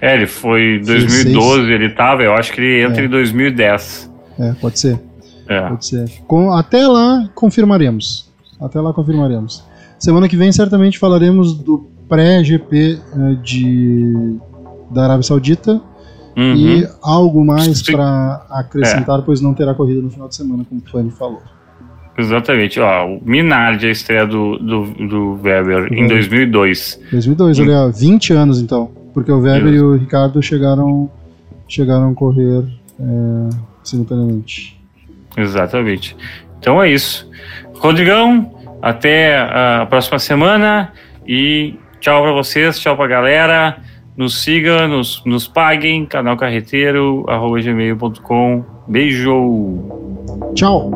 É, ele foi em 16. 2012, ele tava, eu acho que ele entra É. em 2010. É, pode ser. É. Pode ser. Com, até lá confirmaremos. Até lá confirmaremos. Semana que vem certamente falaremos do pré-GP eh, de da Arábia Saudita Uhum. e algo mais para acrescentar, pois não terá corrida no final de semana, como o Fanny falou. Exatamente. Ó, o Minardi, a estreia do, do, do Weber em Uhum. 2002. 2002, Hum. olha, ó, 20 anos então, porque o Weber e o Ricardo chegaram chegaram a correr eh, simultaneamente. Exatamente. Então é isso. Rodrigão, até a próxima semana e tchau pra vocês, tchau pra galera. Nos siga, nos, nos paguem, canal carreteiro, arroba gmail.com. Beijo! Tchau.